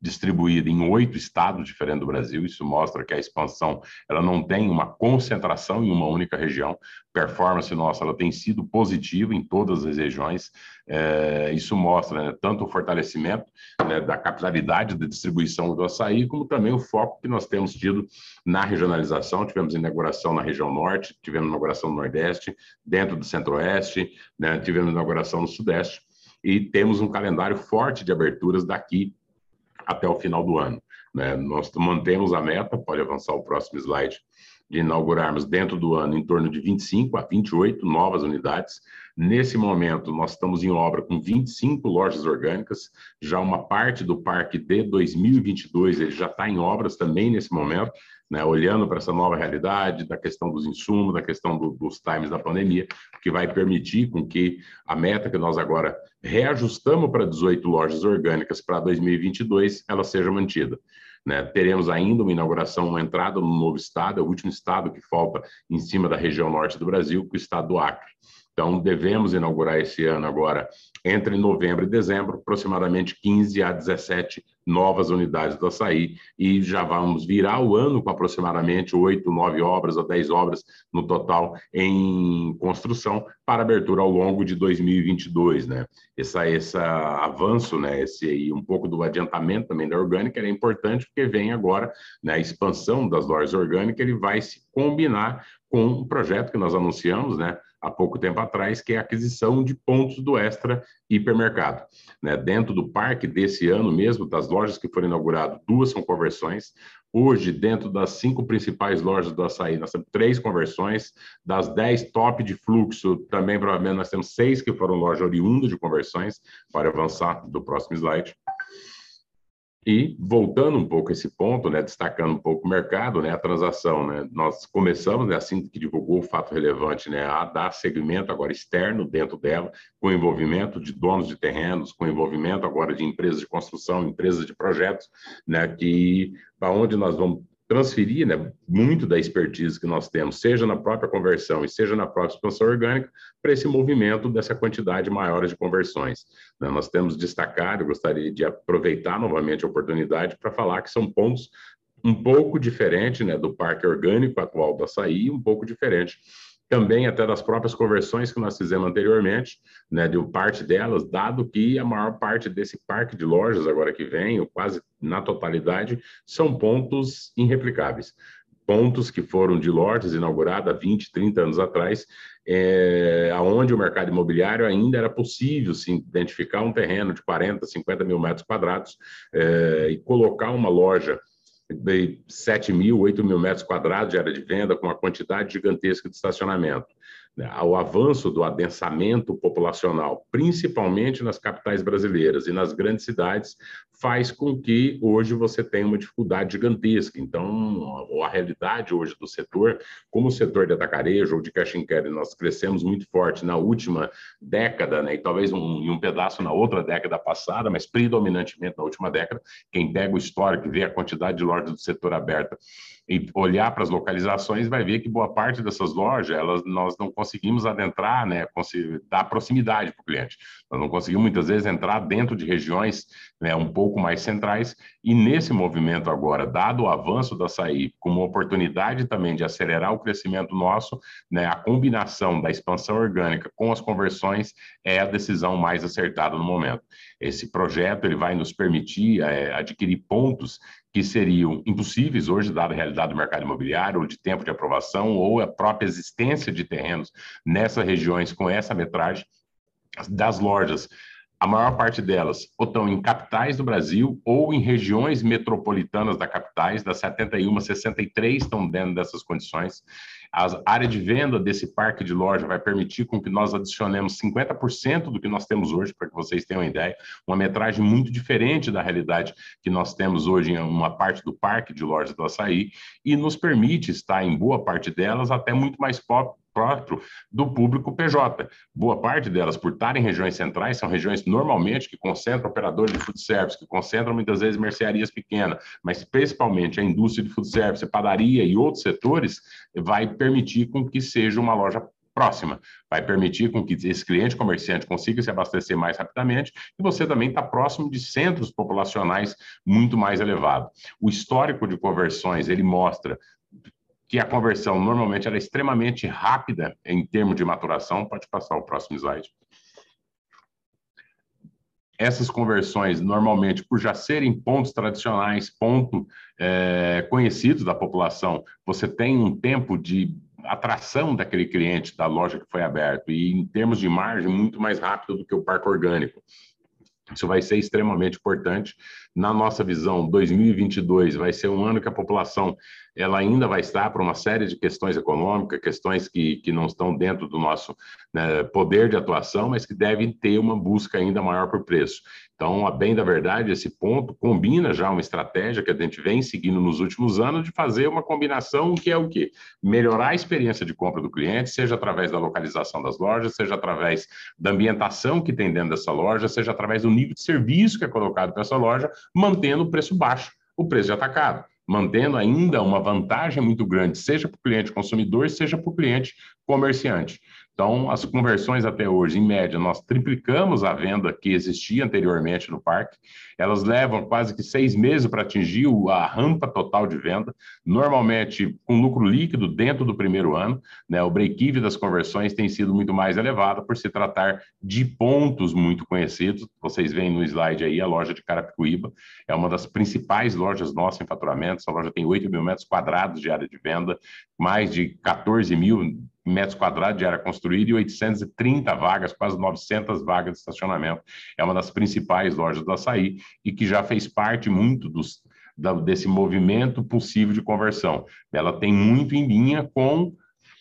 distribuídas em oito estados diferentes do Brasil. Isso mostra que a expansão ela não tem uma concentração em uma única região. Performance nossa ela tem sido positiva em todas as regiões. É, isso mostra né, tanto o fortalecimento né, da capitalidade da distribuição do açaí, como também o foco que nós temos tido na regionalização. Tivemos inauguração na região norte, tivemos inauguração no Nordeste, dentro do Centro-Oeste, né, tivemos inauguração no Sudeste, e temos um calendário forte de aberturas daqui até o final do ano. Né? Nós mantemos a meta, pode avançar o próximo slide, de inaugurarmos dentro do ano em torno de 25 a 28 novas unidades. Nesse momento, nós estamos em obra com 25 lojas orgânicas, já uma parte do parque de 2022 ele já está em obras também nesse momento, né, olhando para essa nova realidade, da questão dos insumos, da questão do, dos times da pandemia, que vai permitir com que a meta que nós agora reajustamos para 18 lojas orgânicas para 2022, ela seja mantida. Né? Teremos ainda uma inauguração, uma entrada no novo estado, é o último estado que falta em cima da região norte do Brasil, que é o estado do Acre. Então, devemos inaugurar esse ano agora, entre novembro e dezembro, aproximadamente 15 a 17 novas unidades do açaí, e já vamos virar o ano com aproximadamente 8, 9 obras ou 10 obras no total em construção para abertura ao longo de 2022, né? Essa, esse avanço, né, esse um pouco do adiantamento também da orgânica é importante porque vem agora, né, a expansão das lojas orgânicas, ele vai se combinar com um projeto que nós anunciamos, né, há pouco tempo atrás, que é a aquisição de pontos do Extra Hipermercado. Né? Dentro do parque desse ano mesmo, das lojas que foram inauguradas, duas são conversões. Hoje, dentro das cinco principais lojas do açaí, nós temos três conversões. Das dez top de fluxo, também provavelmente nós temos seis que foram lojas oriundas de conversões. Para avançar do próximo slide. E voltando um pouco a esse ponto, né, destacando um pouco o mercado, né, a transação, né, nós começamos, né, assim que divulgou o fato relevante, né, a dar segmento agora externo dentro dela, com envolvimento de donos de terrenos, com envolvimento agora de empresas de construção, empresas de projetos, né, que para onde nós vamos transferir né, muito da expertise que nós temos, seja na própria conversão e seja na própria expansão orgânica, para esse movimento dessa quantidade maior de conversões. Né, nós temos destacado, gostaria de aproveitar novamente a oportunidade para falar que são pontos um pouco diferentes né, do parque orgânico atual do açaí, um pouco diferente também até das próprias conversões que nós fizemos anteriormente, né, de parte delas, dado que a maior parte desse parque de lojas agora que vem, ou quase na totalidade, são pontos irreplicáveis. Pontos que foram de lojas inauguradas há 20, 30 anos atrás, é, onde o mercado imobiliário ainda era possível se identificar um terreno de 40, 50 mil metros quadrados é, e colocar uma loja de 7 mil, 8 mil metros quadrados de área de venda, com uma quantidade gigantesca de estacionamento. Ao avanço do adensamento populacional, principalmente nas capitais brasileiras e nas grandes cidades, faz com que hoje você tenha uma dificuldade gigantesca. Então, a realidade hoje do setor, como o setor de atacarejo ou de cash and carry, nós crescemos muito forte na última década, né, e talvez um, em um pedaço na outra década passada, mas predominantemente na última década, quem pega o histórico e vê a quantidade de lojas do setor aberta e olhar para as localizações, vai ver que boa parte dessas lojas, elas, nós não conseguimos adentrar, né, dar proximidade para o cliente. Nós não conseguimos, muitas vezes, entrar dentro de regiões né, um pouco mais centrais, e nesse movimento agora, dado o avanço da açaí, como oportunidade também de acelerar o crescimento nosso, né, a combinação da expansão orgânica com as conversões é a decisão mais acertada no momento. Esse projeto ele vai nos permitir é, adquirir pontos que seriam impossíveis hoje, dada a realidade do mercado imobiliário, ou de tempo de aprovação, ou a própria existência de terrenos nessas regiões com essa metragem das lojas a maior parte delas ou estão em capitais do Brasil ou em regiões metropolitanas da capitais, das 71, 63 estão dentro dessas condições. A área de venda desse parque de loja vai permitir com que nós adicionemos 50% do que nós temos hoje, para que vocês tenham uma ideia, uma metragem muito diferente da realidade que nós temos hoje em uma parte do parque de lojas do Açaí, e nos permite estar em boa parte delas até muito mais próprio do público PJ. Boa parte delas, por estarem em regiões centrais, são regiões normalmente que concentram operadores de food service, que concentram muitas vezes mercearias pequenas, mas principalmente a indústria de food service, padaria e outros setores, vai permitir com que seja uma loja próxima. Vai permitir com que esse cliente comerciante consiga se abastecer mais rapidamente e você também está próximo de centros populacionais muito mais elevados. O histórico de conversões, ele mostra que a conversão normalmente era extremamente rápida em termos de maturação. Pode passar o próximo slide. Essas conversões, normalmente, por já serem pontos tradicionais, ponto é, conhecidos da população, você tem um tempo de atração daquele cliente da loja que foi aberto e em termos de margem muito mais rápido do que o parque orgânico. Isso vai ser extremamente importante. Na nossa visão, 2022 vai ser um ano que a população ela ainda vai estar para uma série de questões econômicas, questões que, que não estão dentro do nosso né, poder de atuação, mas que devem ter uma busca ainda maior por preço. Então, a bem da verdade, esse ponto combina já uma estratégia que a gente vem seguindo nos últimos anos de fazer uma combinação que é o quê? Melhorar a experiência de compra do cliente, seja através da localização das lojas, seja através da ambientação que tem dentro dessa loja, seja através do nível de serviço que é colocado para essa loja, mantendo o preço baixo, o preço de atacado mantendo ainda uma vantagem muito grande, seja para o cliente consumidor, seja para o cliente comerciante. Então, as conversões até hoje, em média, nós triplicamos a venda que existia anteriormente no parque. Elas levam quase que seis meses para atingir a rampa total de venda, normalmente com lucro líquido dentro do primeiro ano. Né? O break-even das conversões tem sido muito mais elevado por se tratar de pontos muito conhecidos. Vocês veem no slide aí a loja de Carapicuíba, é uma das principais lojas nossas em faturamento. Essa loja tem 8 mil metros quadrados de área de venda, mais de 14 mil metros quadrados de área construída e 830 vagas, quase 900 vagas de estacionamento. É uma das principais lojas do açaí e que já fez parte muito dos, da, desse movimento possível de conversão. Ela tem muito em linha com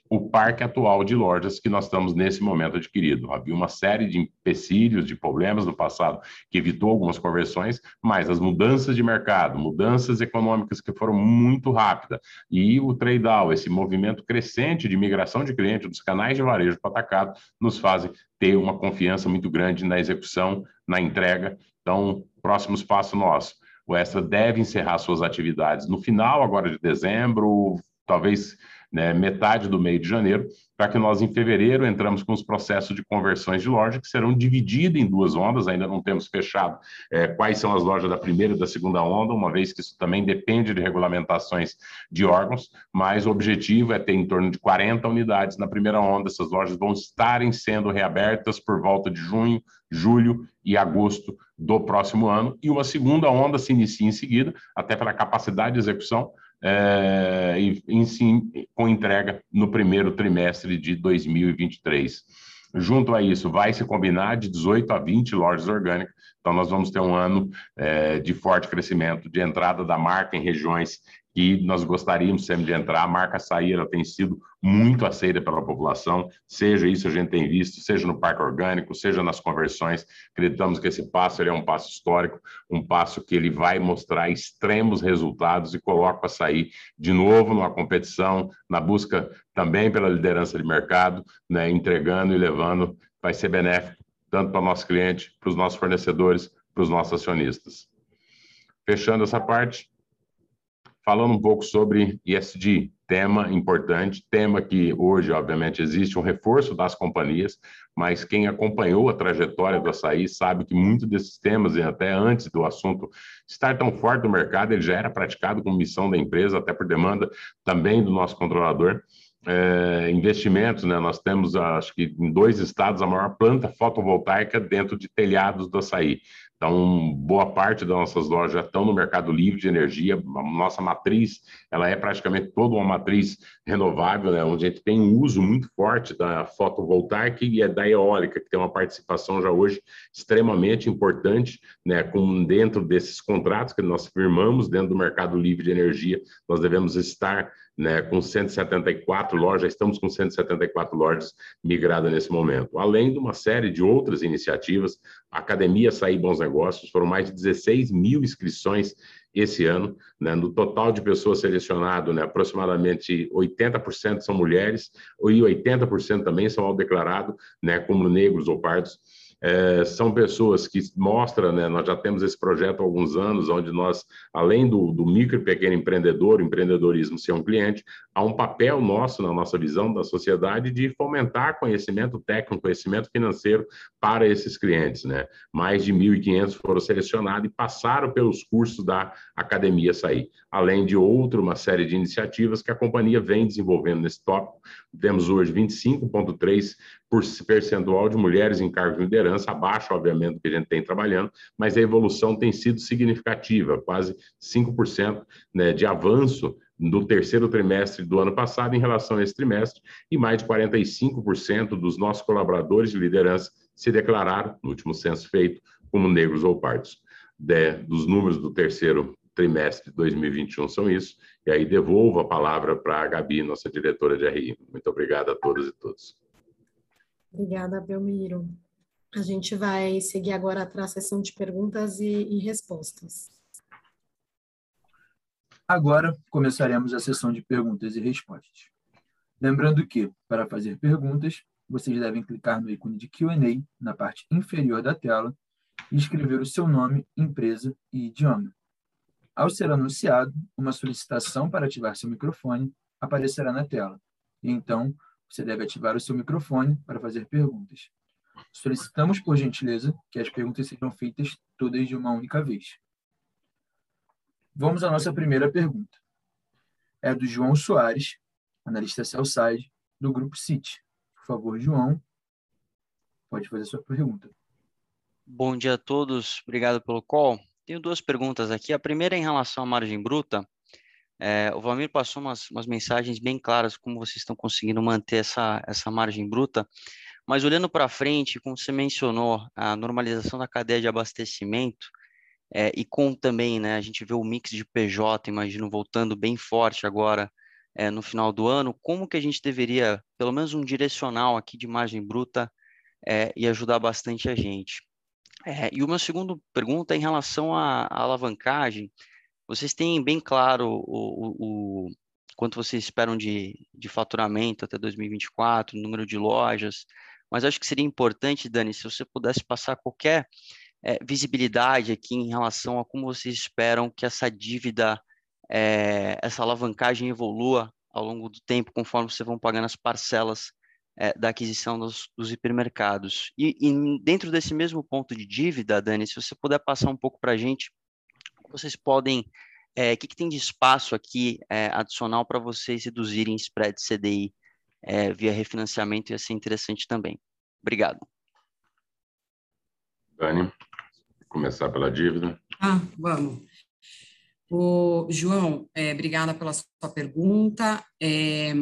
o parque atual de lojas que nós estamos nesse momento adquirido. Havia uma série de empecilhos, de problemas no passado que evitou algumas conversões, mas as mudanças de mercado, mudanças econômicas que foram muito rápidas e o trade-out, esse movimento crescente de migração de clientes dos canais de varejo para atacado, nos fazem ter uma confiança muito grande na execução, na entrega. Então, próximos passos nosso. O Extra deve encerrar suas atividades no final agora de dezembro, talvez né, metade do mês de janeiro, para que nós, em fevereiro, entramos com os processos de conversões de loja, que serão divididos em duas ondas, ainda não temos fechado é, quais são as lojas da primeira e da segunda onda, uma vez que isso também depende de regulamentações de órgãos, mas o objetivo é ter em torno de 40 unidades na primeira onda, essas lojas vão estarem sendo reabertas por volta de junho, julho e agosto do próximo ano, e uma segunda onda se inicia em seguida, até pela capacidade de execução, é, em, sim, com entrega no primeiro trimestre de 2023. Junto a isso, vai se combinar de 18 a 20 lojas orgânicas. Então, nós vamos ter um ano é, de forte crescimento, de entrada da marca em regiões que nós gostaríamos sempre de entrar. A marca Açaí ela tem sido muito aceita pela população, seja isso a gente tem visto, seja no parque orgânico, seja nas conversões. Acreditamos que esse passo é um passo histórico, um passo que ele vai mostrar extremos resultados e coloca o Açaí de novo numa competição, na busca também pela liderança de mercado, né, entregando e levando, vai ser benéfico tanto para o nosso cliente, para os nossos fornecedores, para os nossos acionistas. Fechando essa parte, falando um pouco sobre ESG, tema importante, tema que hoje, obviamente, existe um reforço das companhias, mas quem acompanhou a trajetória do açaí sabe que muitos desses temas, e até antes do assunto estar tão forte no mercado, ele já era praticado como missão da empresa, até por demanda também do nosso controlador. é, investimentos, né? Nós temos, acho que em dois estados, a maior planta fotovoltaica dentro de telhados do açaí. Então, boa parte das nossas lojas já estão no mercado livre de energia. A nossa matriz, ela é praticamente toda uma matriz renovável, né? onde a gente tem um uso muito forte da fotovoltaica e é da eólica, que tem uma participação já hoje extremamente importante, né? Com dentro desses contratos que nós firmamos dentro do mercado livre de energia, nós devemos estar né, com 174 lojas, estamos com 174 lojas migradas nesse momento, além de uma série de outras iniciativas. Academia Sair Bons Negócios, foram mais de 16 mil inscrições esse ano. Né, no total de pessoas selecionadas, né, aproximadamente 80% são mulheres e 80% também são ao declarado né, como negros ou pardos. É, são pessoas que mostram, né, nós já temos esse projeto há alguns anos, onde nós, além do, do micro e pequeno empreendedor, empreendedorismo ser um cliente, há um papel nosso, na nossa visão da sociedade, de fomentar conhecimento técnico, conhecimento financeiro para esses clientes. Né? Mais de 1.500 foram selecionados e passaram pelos cursos da Academia Sair, além de outra, uma série de iniciativas que a companhia vem desenvolvendo nesse tópico. Temos hoje 25,3% percentual de mulheres em cargos de liderança, abaixo, obviamente, do que a gente tem trabalhando, mas a evolução tem sido significativa, quase 5% né, de avanço no terceiro trimestre do ano passado em relação a esse trimestre, e mais de 45% dos nossos colaboradores de liderança se declararam, no último censo feito, como negros ou pardos. De, dos números do terceiro trimestre de 2021 são isso, e aí devolvo a palavra para a Gabi, nossa diretora de RI. Muito obrigado a todas e todos. Obrigada, Belmiro. A gente vai seguir agora para a sessão de perguntas e, e respostas. Agora começaremos a sessão de perguntas e respostas. Lembrando que, para fazer perguntas, vocês devem clicar no ícone de QA na parte inferior da tela e escrever o seu nome, empresa e idioma. Ao ser anunciado, uma solicitação para ativar seu microfone aparecerá na tela. E então, você deve ativar o seu microfone para fazer perguntas. Solicitamos, por gentileza, que as perguntas sejam feitas todas de uma única vez. Vamos à nossa primeira pergunta. É do João Soares, analista Cellside, do Grupo City. Por favor, João, pode fazer sua pergunta. Bom dia a todos, obrigado pelo call. Tenho duas perguntas aqui. A primeira é em relação à margem bruta. É, o Valmir passou umas, umas mensagens bem claras como vocês estão conseguindo manter essa, essa margem bruta, mas olhando para frente, como você mencionou, a normalização da cadeia de abastecimento é, e com também, né, a gente vê o mix de PJ, imagino, voltando bem forte agora é, no final do ano, como que a gente deveria, pelo menos um direcional aqui de margem bruta, é, e ajudar bastante a gente. É, e uma segunda pergunta é em relação à, à alavancagem, vocês têm bem claro o, o, o quanto vocês esperam de, de faturamento até 2024, número de lojas, mas acho que seria importante, Dani, se você pudesse passar qualquer é, visibilidade aqui em relação a como vocês esperam que essa dívida, é, essa alavancagem evolua ao longo do tempo, conforme vocês vão pagando as parcelas é, da aquisição dos, dos hipermercados. E, e, dentro desse mesmo ponto de dívida, Dani, se você puder passar um pouco para a gente vocês podem, é, o que, que, tem de espaço aqui é, adicional para vocês reduzirem spread CDI é, via refinanciamento ia ser interessante também. Obrigado. Dani, começar pela dívida. Ah, vamos. O João, é, obrigada pela sua pergunta. É,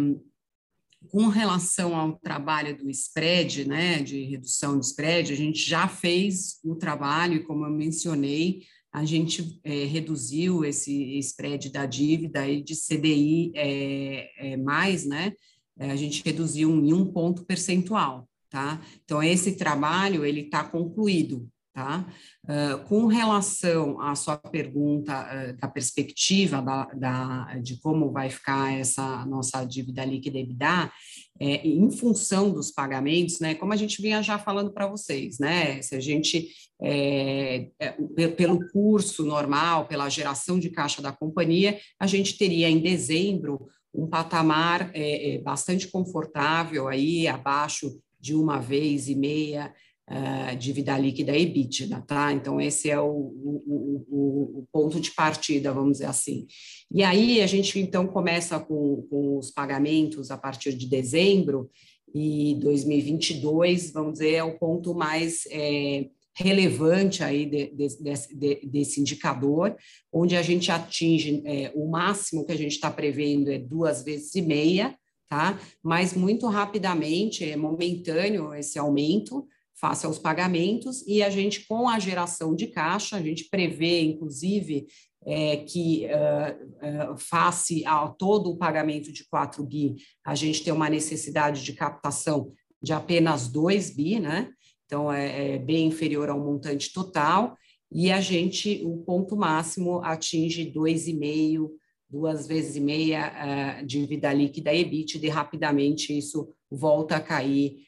com relação ao trabalho do spread, né, de redução de spread, a gente já fez o trabalho, e como eu mencionei, a gente é, reduziu esse spread da dívida aí de CDI é, é, mais, né? É, a gente reduziu em um ponto percentual, tá? Então, esse trabalho, ele está concluído, tá? Uh, com relação à sua pergunta uh, da perspectiva da, da, de como vai ficar essa nossa dívida líquida EBITDA, é, em função dos pagamentos, né, como a gente vinha já falando para vocês, né, se a gente, é, é, pelo curso normal, pela geração de caixa da companhia, a gente teria em dezembro um patamar é, é, bastante confortável aí, abaixo de uma vez e meia uh, dívida líquida EBITDA, tá? Então, esse é o, o, o, o, ponto de partida, vamos dizer assim. E aí, a gente, então, começa com, com os pagamentos a partir de dezembro, e 2022, vamos dizer, é o ponto mais é, relevante aí de, de, de, desse indicador, onde a gente atinge é, o máximo que a gente está prevendo é duas vezes e meia, tá? Mas muito rapidamente, é momentâneo esse aumento face aos pagamentos, e a gente, com a geração de caixa, a gente prevê, inclusive, é, que uh, uh, face a todo o pagamento de 4 bi, a gente tem uma necessidade de captação de apenas 2 bi, né? Então, é, é, bem inferior ao montante total, e a gente, o ponto máximo, atinge 2,5, duas vezes e meia uh, dívida líquida EBITDA, e rapidamente isso volta a cair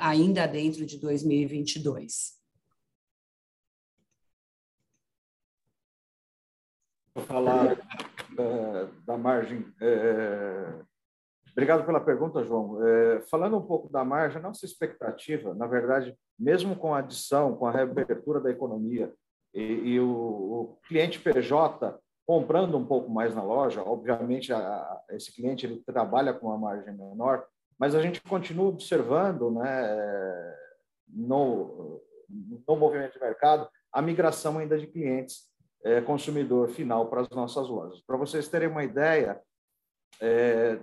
ainda dentro de 2022. falar é, da margem. É, obrigado pela pergunta, João. É, falando um pouco da margem, nossa expectativa, na verdade, mesmo com a adição, com a reabertura da economia e, e o, o, cliente PJ comprando um pouco mais na loja, obviamente a, a, esse cliente ele trabalha com uma margem menor, mas a gente continua observando, né, no, no movimento de mercado, a migração ainda de clientes é, consumidor final para as nossas lojas. Para vocês terem uma ideia, é,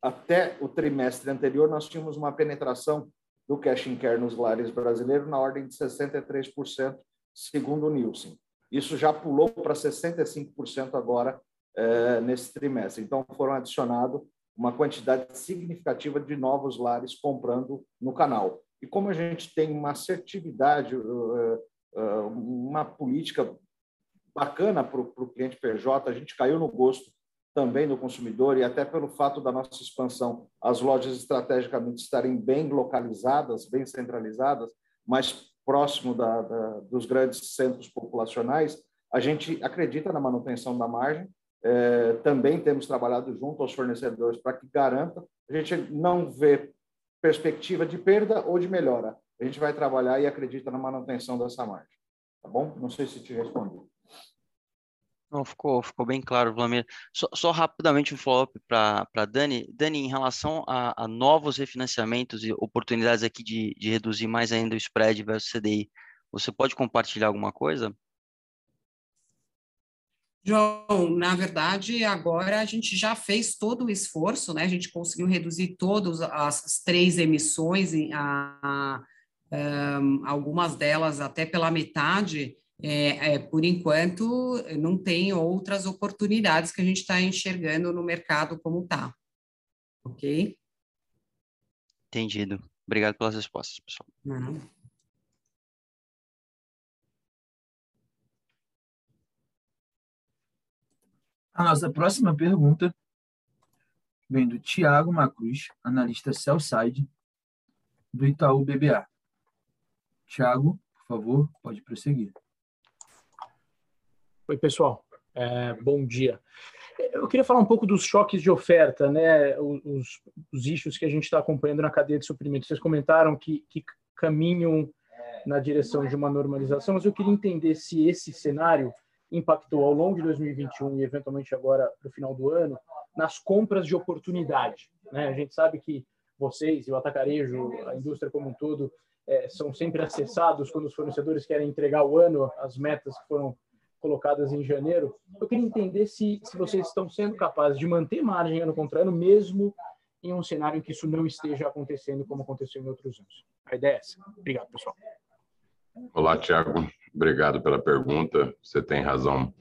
até o trimestre anterior, nós tínhamos uma penetração do cash and care nos lares brasileiros na ordem de 63%, segundo o Nielsen. Isso já pulou para 65% agora é, nesse trimestre. Então, foram adicionados uma quantidade significativa de novos lares comprando no canal. E como a gente tem uma assertividade, uh, uh, uma política bacana para o cliente PJ, a gente caiu no gosto também do consumidor e até pelo fato da nossa expansão, as lojas estrategicamente estarem bem localizadas, bem centralizadas, mais próximo da, da, dos grandes centros populacionais, a gente acredita na manutenção da margem. É, também temos trabalhado junto aos fornecedores para que garanta. A gente não vê perspectiva de perda ou de melhora. A gente vai trabalhar e acredita na manutenção dessa margem. Tá bom? Não sei se te respondi. Não, ficou, ficou bem claro, Vladimir. Só, só rapidamente um follow-up para Dani. Dani, em relação a, a, novos refinanciamentos e oportunidades aqui de, de reduzir mais ainda o spread versus CDI, você pode compartilhar alguma coisa? João, na verdade, agora a gente já fez todo o esforço, né? A gente conseguiu reduzir todas as três emissões, a, a, a, algumas delas até pela metade, é, é, por enquanto, não tem outras oportunidades que a gente está enxergando no mercado como está. Ok? Entendido. Obrigado pelas respostas, pessoal. Uhum. A nossa próxima pergunta vem do Tiago Macruz, analista Cellside, do Itaú BBA. Tiago, por favor, pode prosseguir. Oi, pessoal. É, bom dia. Eu queria falar um pouco dos choques de oferta, né? Os, os issues que a gente está acompanhando na cadeia de suprimentos. Vocês comentaram que, que caminham na direção de uma normalização, mas eu queria entender se esse cenário impactou ao longo de 2021 e eventualmente agora para o final do ano nas compras de oportunidade. Né? A gente sabe que vocês e o atacarejo, a indústria como um todo, é, são sempre acessados quando os fornecedores querem entregar o ano, as metas que foram colocadas em janeiro, eu queria entender se, se vocês estão sendo capazes de manter margem ano contra ano, mesmo em um cenário em que isso não esteja acontecendo como aconteceu em outros anos. A ideia é essa. Obrigado, pessoal. Olá, Tiago. Obrigado pela pergunta. Você tem razão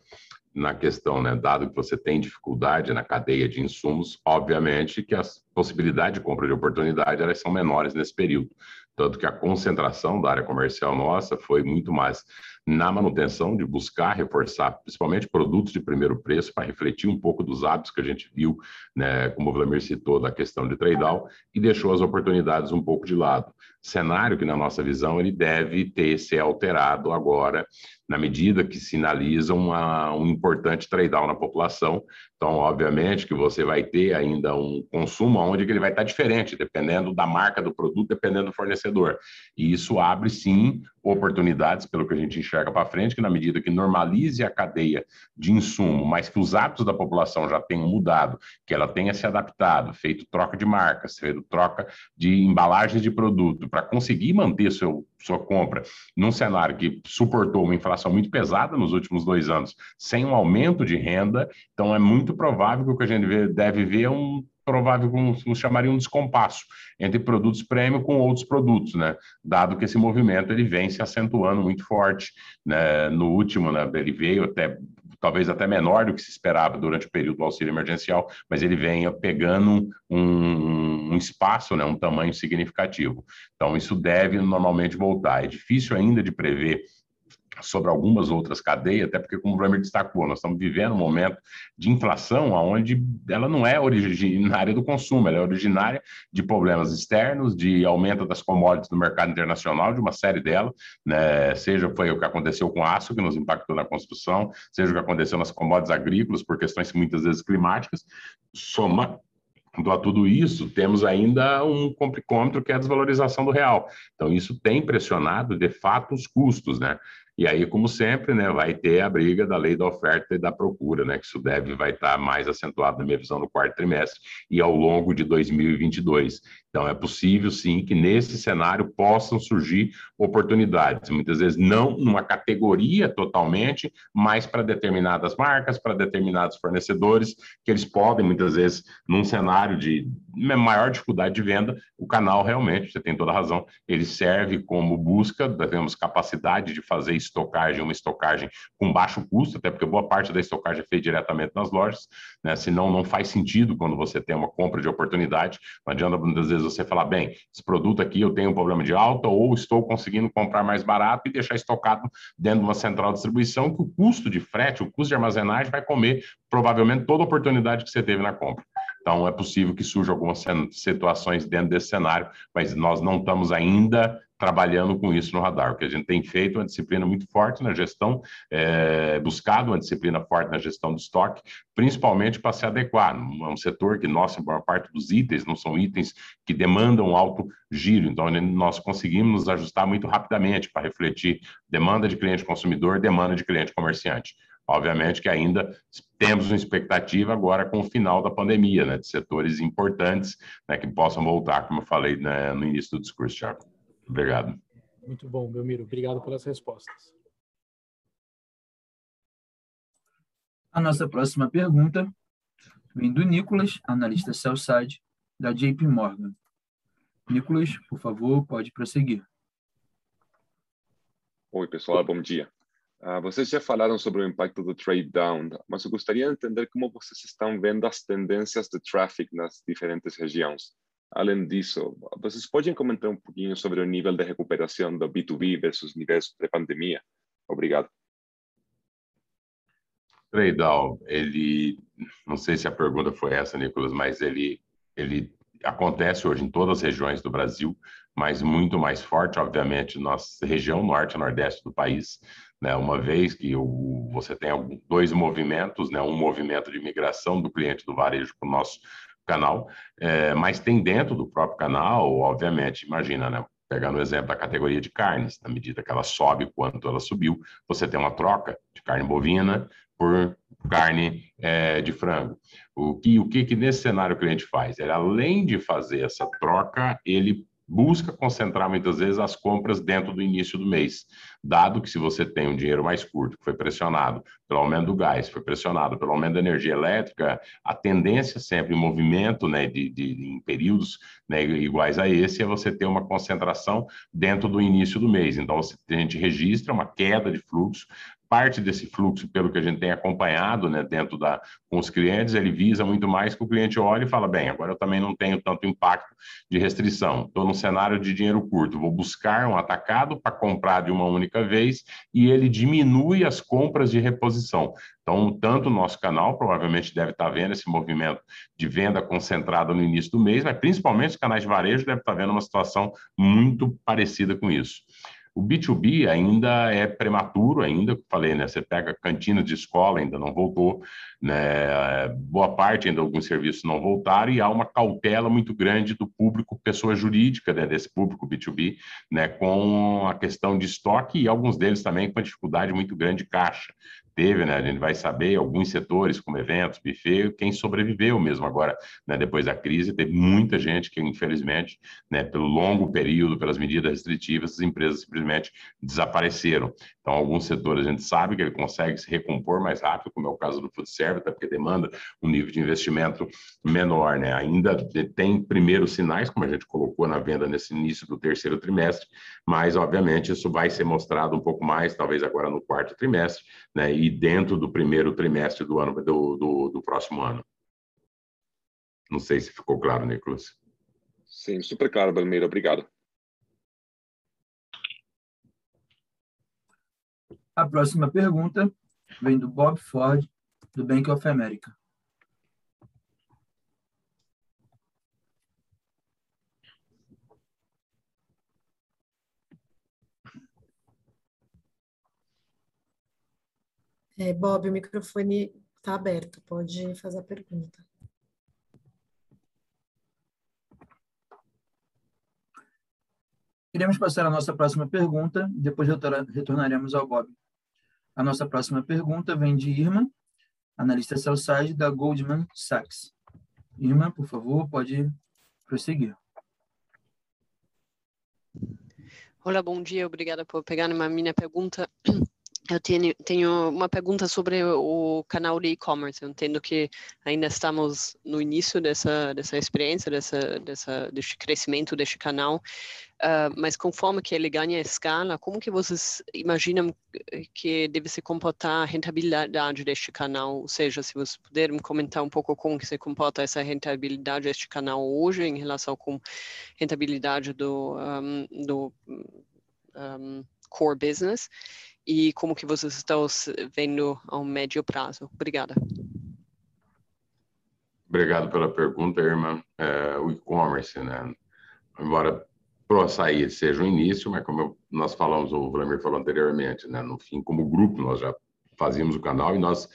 na questão, né? Dado que você tem dificuldade na cadeia de insumos, obviamente que as possibilidades de compra de oportunidade elas são menores nesse período. Tanto que a concentração da área comercial nossa foi muito mais na manutenção, de buscar reforçar, principalmente produtos de primeiro preço, para refletir um pouco dos hábitos que a gente viu, né, como o Vladimir citou, da questão de trade-down, e deixou as oportunidades um pouco de lado. Cenário que, na nossa visão, ele deve ter ser alterado agora, na medida que sinaliza uma, um importante trade-down na população. Então, obviamente, que você vai ter ainda um consumo onde ele vai estar diferente, dependendo da marca do produto, dependendo do fornecedor. E isso abre, sim, oportunidades, pelo que a gente enxerga para frente, que na medida que normalize a cadeia de insumo, mas que os hábitos da população já tenham mudado, que ela tenha se adaptado, feito troca de marcas, feito troca de embalagens de produto, para conseguir manter seu, sua compra num cenário que suportou uma inflação muito pesada nos últimos dois anos, sem um aumento de renda, então é muito provável que o que a gente deve ver é um provável, como chamaria um descompasso entre produtos premium com outros produtos, né? Dado que esse movimento ele vem se acentuando muito forte, né? No último, né? Ele veio até talvez até menor do que se esperava durante o período do auxílio emergencial, mas ele vem pegando um, um espaço, né, um tamanho significativo. Então, isso deve normalmente voltar. É difícil ainda de prever sobre algumas outras cadeias, até porque, como o Bremer destacou, nós estamos vivendo um momento de inflação onde ela não é originária do consumo, ela é originária de problemas externos, de aumento das commodities no mercado internacional, de uma série delas, né? seja foi o que aconteceu com aço, que nos impactou na construção, seja o que aconteceu nas commodities agrícolas, por questões muitas vezes climáticas, soma então, a tudo isso, temos ainda um complicômetro que é a desvalorização do real. Então, isso tem pressionado, de fato, os custos, né? E aí, como sempre, né, vai ter a briga da lei da oferta e da procura, né, que isso deve vai estar mais acentuado na minha visão no quarto trimestre e ao longo de 2022. Então, é possível, sim, que nesse cenário possam surgir oportunidades, muitas vezes não numa categoria totalmente, mas para determinadas marcas, para determinados fornecedores, que eles podem, muitas vezes, num cenário de maior dificuldade de venda, o canal realmente, você tem toda razão, ele serve como busca, temos capacidade de fazer estocagem, uma estocagem com baixo custo, até porque boa parte da estocagem é feita diretamente nas lojas, né? senão não faz sentido quando você tem uma compra de oportunidade, não adianta muitas vezes você falar, bem, esse produto aqui eu tenho um problema de alta ou estou conseguindo comprar mais barato e deixar estocado dentro de uma central de distribuição que o custo de frete, o custo de armazenagem vai comer provavelmente toda a oportunidade que você teve na compra. Então, é possível que surjam algumas situações dentro desse cenário, mas nós não estamos ainda trabalhando com isso no radar. O que a gente tem feito é uma disciplina muito forte na gestão, é, buscado uma disciplina forte na gestão do estoque, principalmente para se adequar. É um setor que, nossa, maior parte dos itens não são itens que demandam alto giro, então nós conseguimos nos ajustar muito rapidamente para refletir demanda de cliente consumidor, demanda de cliente comerciante. Obviamente que ainda temos uma expectativa agora com o final da pandemia, né, de setores importantes né, que possam voltar, como eu falei né, no início do discurso, Thiago. Obrigado. Muito bom, Belmiro. Obrigado pelas respostas. A nossa próxima pergunta vem do Nicolas, analista Cellside, da JP Morgan. Nicolas, por favor, pode prosseguir. Oi, pessoal, bom dia. Uh, vocês já falaram sobre o impacto do trade down, mas eu gostaria de entender como vocês estão vendo as tendências de traffic nas diferentes regiões. Além disso, vocês podem comentar um pouquinho sobre o nível de recuperação do B2B versus níveis de pandemia? Obrigado. Down, ele, não sei se a pergunta foi essa, Nicolas, mas ele, ele acontece hoje em todas as regiões do Brasil, mas muito mais forte, obviamente, na região norte e nordeste do país, né? Uma vez que o, você tem dois movimentos, né? Um movimento de migração do cliente do varejo para o nosso canal, é, mas tem dentro do próprio canal, obviamente, imagina, né? Pegando o exemplo da categoria de carnes, na medida que ela sobe quanto ela subiu, você tem uma troca de carne bovina por carne é, de frango. O que, o que, que nesse cenário o cliente faz? Ele, além de fazer essa troca, ele busca concentrar muitas vezes as compras dentro do início do mês, dado que se você tem um dinheiro mais curto, que foi pressionado pelo aumento do gás, foi pressionado pelo aumento da energia elétrica, a tendência sempre em movimento, né, de, de em períodos né, iguais a esse, é você ter uma concentração dentro do início do mês. Então, a gente registra uma queda de fluxo parte desse fluxo, pelo que a gente tem acompanhado né, dentro da com os clientes, ele visa muito mais que o cliente olhe e fala, bem, agora eu também não tenho tanto impacto de restrição, estou num cenário de dinheiro curto, vou buscar um atacado para comprar de uma única vez e ele diminui as compras de reposição. Então, tanto o nosso canal provavelmente deve estar vendo esse movimento de venda concentrada no início do mês, mas principalmente os canais de varejo devem estar vendo uma situação muito parecida com isso. O B2B ainda é prematuro, ainda, falei, né? Você pega cantina de escola, ainda não voltou, né? Boa parte ainda alguns serviços não voltaram e há uma cautela muito grande do público, pessoa jurídica, né? desse público B2B, né? Com a questão de estoque e alguns deles também com a dificuldade muito grande de caixa teve, né? A gente vai saber alguns setores, como eventos, buffet, quem sobreviveu mesmo agora, né? Depois da crise, teve muita gente que, infelizmente, né? Pelo longo período, pelas medidas restritivas, as empresas simplesmente desapareceram. Então, alguns setores a gente sabe que ele consegue se recompor mais rápido, como é o caso do food service, até porque demanda um nível de investimento menor, né? Ainda tem primeiros sinais, como a gente colocou na venda nesse início do terceiro trimestre, mas, obviamente, isso vai ser mostrado um pouco mais, talvez agora no quarto trimestre, né? E dentro do primeiro trimestre do ano do, do, do próximo ano. Não sei se ficou claro, Nicolas. Sim, super claro, Belmiro. Obrigado. A próxima pergunta vem do Bob Ford, do Bank of America. É, Bob, o microfone está aberto, pode fazer a pergunta. Iremos passar a nossa próxima pergunta, depois retornaremos ao Bob. A nossa próxima pergunta vem de Irma, analista Cellside da Goldman Sachs. Irma, por favor, pode prosseguir. Olá, bom dia, obrigada por pegar uma minha pergunta. Eu tenho, tenho, uma pergunta sobre o canal de e-commerce. Entendo que ainda estamos no início dessa, dessa experiência, dessa, dessa, desse crescimento deste canal, uh, mas conforme que ele ganha escala, como que vocês imaginam que deve se comportar a rentabilidade deste canal? Ou seja, se vocês puderem comentar um pouco como que se comporta essa rentabilidade deste canal hoje em relação com rentabilidade do, um, do um, core business e como que vocês estão vendo ao médio prazo? Obrigada. Obrigado pela pergunta, irmã. É, o e-commerce, né? Embora para açaí seja o início, mas como eu, nós falamos, o Vladimir falou anteriormente, né? No fim, como grupo, nós já fazíamos o canal e nós,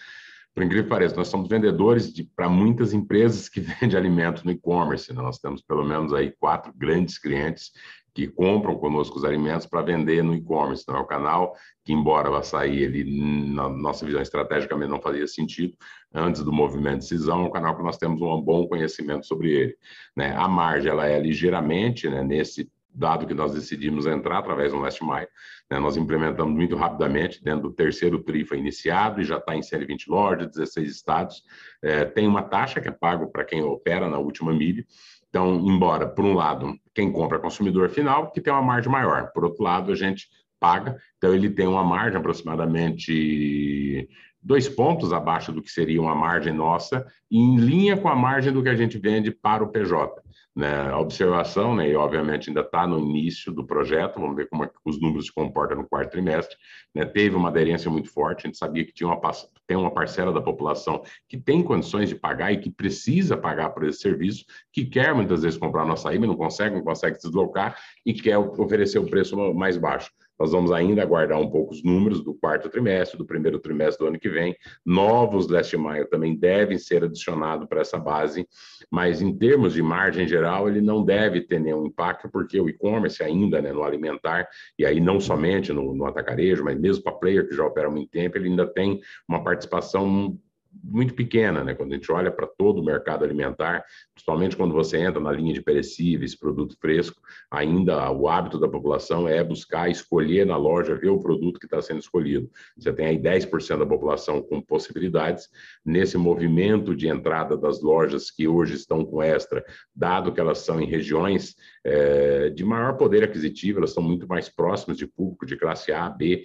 por incrível que pareça, nós somos vendedores para muitas empresas que vendem alimentos no e-commerce. Né? Nós temos pelo menos aí quatro grandes clientes que compram conosco os alimentos para vender no e-commerce. Então, é o canal que, embora o açaí, ele, na nossa visão estrategicamente não fazia sentido, antes do movimento de cisão, é um canal que nós temos um bom conhecimento sobre ele. Né? A margem, ela é ligeiramente, né, nesse dado que nós decidimos entrar através do Last Mile, né, nós implementamos muito rapidamente, dentro do terceiro TRI foi iniciado e já está em 120 lojas, 16 estados, é, tem uma taxa que é pago para quem opera na última milha, então, embora, por um lado, quem compra é consumidor final, que tem uma margem maior. Por outro lado, a gente paga, então ele tem uma margem aproximadamente dois pontos abaixo do que seria uma margem nossa, em linha com a margem do que a gente vende para o PJ. Né? A observação, né, e obviamente ainda está no início do projeto, vamos ver como é os números se comportam no quarto trimestre, né? teve uma aderência muito forte, a gente sabia que tinha uma, tem uma parcela da população que tem condições de pagar e que precisa pagar por esse serviço, que quer muitas vezes comprar nossa açaí, mas não consegue, não consegue se deslocar e quer oferecer o preço mais baixo. Nós vamos ainda aguardar um pouco os números do quarto trimestre, do primeiro trimestre do ano que vem. Novos last mile também devem ser adicionados para essa base, mas em termos de margem geral, ele não deve ter nenhum impacto, porque o e-commerce ainda, né, no alimentar, e aí não somente no, no atacarejo, mas mesmo para player que já opera há muito tempo, ele ainda tem uma participação muito pequena, né? Quando a gente olha para todo o mercado alimentar, principalmente quando você entra na linha de perecíveis, produto fresco, ainda o hábito da população é buscar escolher na loja, ver o produto que está sendo escolhido. Você tem aí 10% da população com possibilidades. Nesse movimento de entrada das lojas que hoje estão com extra, dado que elas são em regiões é, de maior poder aquisitivo, elas são muito mais próximas de público de classe A, B,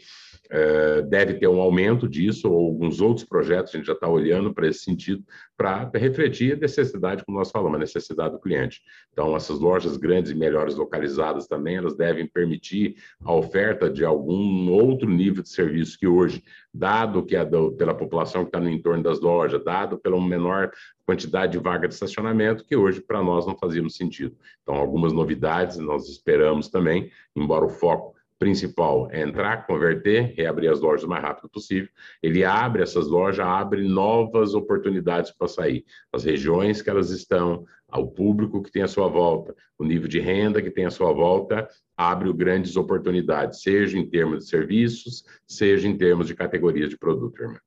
deve ter um aumento disso, ou alguns outros projetos, a gente já está olhando para esse sentido, para refletir a necessidade, como nós falamos, a necessidade do cliente. Então, essas lojas grandes e melhores localizadas também, elas devem permitir a oferta de algum outro nível de serviço que hoje, dado que é do, pela população que está no entorno das lojas, dado pela menor quantidade de vaga de estacionamento, que hoje para nós não fazia sentido. Então, algumas novidades nós esperamos também, embora o foco principal é entrar, converter, reabrir as lojas o mais rápido possível. Ele abre essas lojas, abre novas oportunidades para sair. As regiões que elas estão, o público que tem a sua volta, o nível de renda que tem a sua volta, abre grandes oportunidades, seja em termos de serviços, seja em termos de categorias de produto, irmã.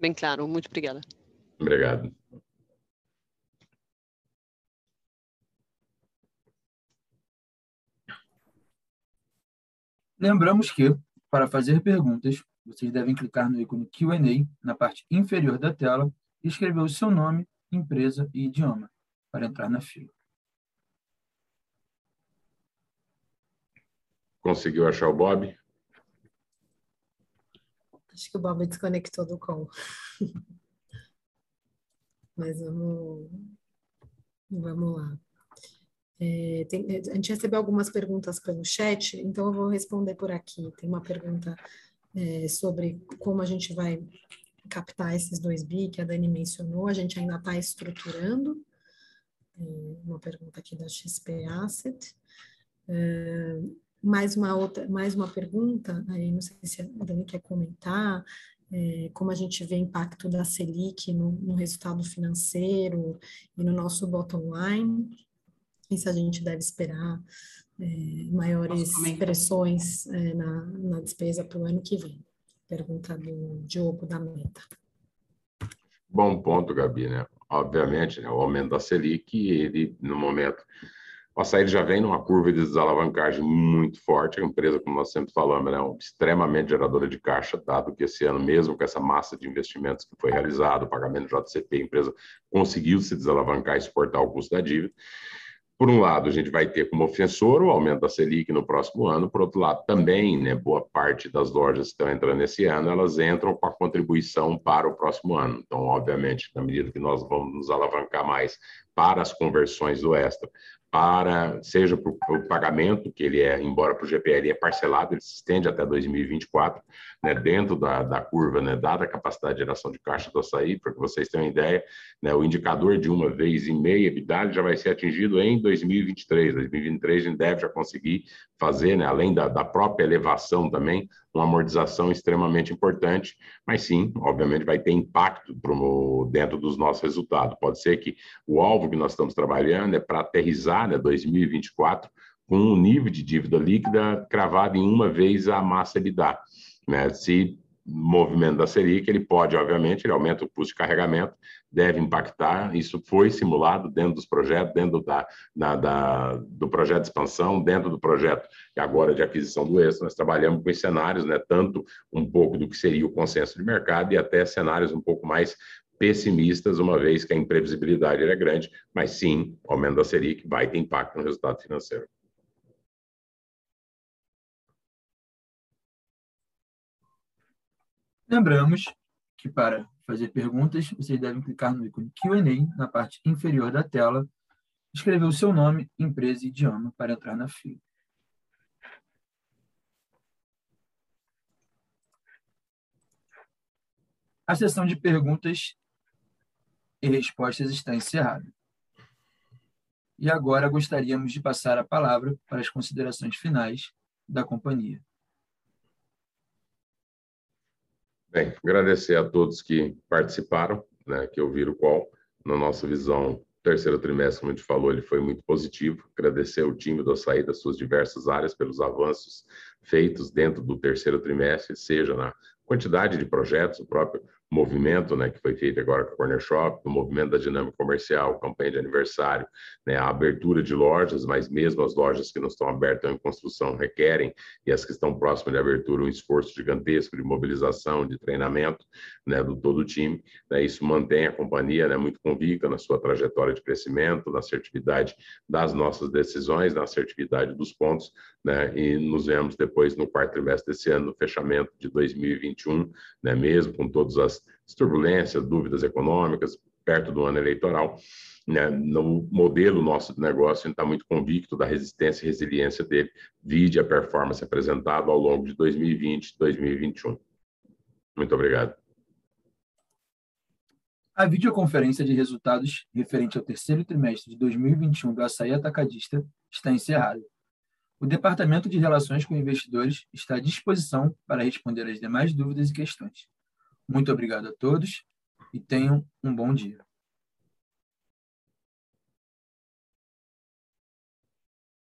Bem claro, muito obrigada. Obrigado. Lembramos que, para fazer perguntas, vocês devem clicar no ícone Q&A na parte inferior da tela e escrever o seu nome, empresa e idioma para entrar na fila. Conseguiu achar o Bob? Acho que o Bob desconectou do call. Mas vamos, vamos lá. É, tem, é, a gente recebeu algumas perguntas pelo chat, então eu vou responder por aqui. Tem uma pergunta é, sobre como a gente vai captar esses dois bi que a Dani mencionou, a gente ainda está estruturando. É, uma pergunta aqui da XP Asset. É, mais uma outra, mais uma pergunta, aí não sei se a Dani quer comentar, como a gente vê impacto da Selic no, no resultado financeiro e no nosso bottom line se a gente deve esperar é, maiores pressões é, na, na despesa para o ano que vem. Pergunta do Diogo da Meta. Bom ponto, Gabi, né? Obviamente, né, o aumento da Selic, ele, no momento, o açaí já vem numa curva de desalavancagem muito forte. A empresa, como nós sempre falamos, é né, extremamente geradora de caixa, dado que esse ano, mesmo com essa massa de investimentos que foi realizado, o pagamento do JCP, a empresa conseguiu se desalavancar e suportar o custo da dívida. Por um lado, a gente vai ter como ofensor o aumento da Selic no próximo ano, por outro lado, também, né, boa parte das lojas que estão entrando esse ano, elas entram com a contribuição para o próximo ano. Então, obviamente, na medida que nós vamos nos alavancar mais para as conversões do Extra, para, seja para o pagamento, que ele é, embora para o GPL é parcelado, ele se estende até 2024, né, dentro da, da curva, né, dada a capacidade de geração de caixa do açaí, para que vocês tenham ideia, né, o indicador de uma vez e meia EBITDA já vai ser atingido em 2023. 2023 a gente deve já conseguir fazer, né, além da, da própria elevação também, uma amortização extremamente importante, mas sim, obviamente, vai ter impacto pro, dentro dos nossos resultados. Pode ser que o alvo que nós estamos trabalhando é para aterrizar né, 2024 com um nível de dívida líquida cravado em uma vez a massa EBITDA. Né? Se movimento da Selic, ele pode, obviamente, ele aumenta o custo de carregamento, deve impactar. Isso foi simulado dentro dos projetos, dentro da, da, da, do projeto de expansão, dentro do projeto e agora de aquisição do êxito. Nós trabalhamos com cenários, né, tanto um pouco do que seria o consenso de mercado e até cenários um pouco mais pessimistas, uma vez que a imprevisibilidade é grande, mas sim, o aumento da Selic vai ter impacto no resultado financeiro. Lembramos que para fazer perguntas, vocês devem clicar no ícone Q&A na parte inferior da tela, escrever o seu nome, empresa e idioma para entrar na fila. A sessão de perguntas e respostas está encerrada. E agora gostaríamos de passar a palavra para as considerações finais da companhia. Bem, agradecer a todos que participaram, né, que ouviram o call. Na nossa visão, terceiro trimestre, como a gente falou, ele foi muito positivo. Agradecer ao time do Açaí das suas diversas áreas pelos avanços feitos dentro do terceiro trimestre, seja na quantidade de projetos, o próprio movimento né, que foi feito agora com a Corner Shop, o movimento da dinâmica comercial, campanha de aniversário, né, a abertura de lojas, mas mesmo as lojas que não estão abertas em construção requerem, e as que estão próximas de abertura, um esforço gigantesco de mobilização, de treinamento né, do todo o time. Né, isso mantém a companhia né, muito convicta na sua trajetória de crescimento, na assertividade das nossas decisões, na assertividade dos pontos, né, e nos vemos depois no quarto trimestre desse ano, no fechamento de 2021, né, mesmo com todas as turbulências, dúvidas econômicas, perto do ano eleitoral. Né, no modelo nosso de negócio, a gente está muito convicto da resistência e resiliência dele, vide a performance apresentada ao longo de 2020 e 2021. Muito obrigado. A videoconferência de resultados referente ao terceiro trimestre de 2021 do Açaí Atacadista está encerrada. O Departamento de Relações com Investidores está à disposição para responder as demais dúvidas e questões. Muito obrigado a todos e tenham um bom dia.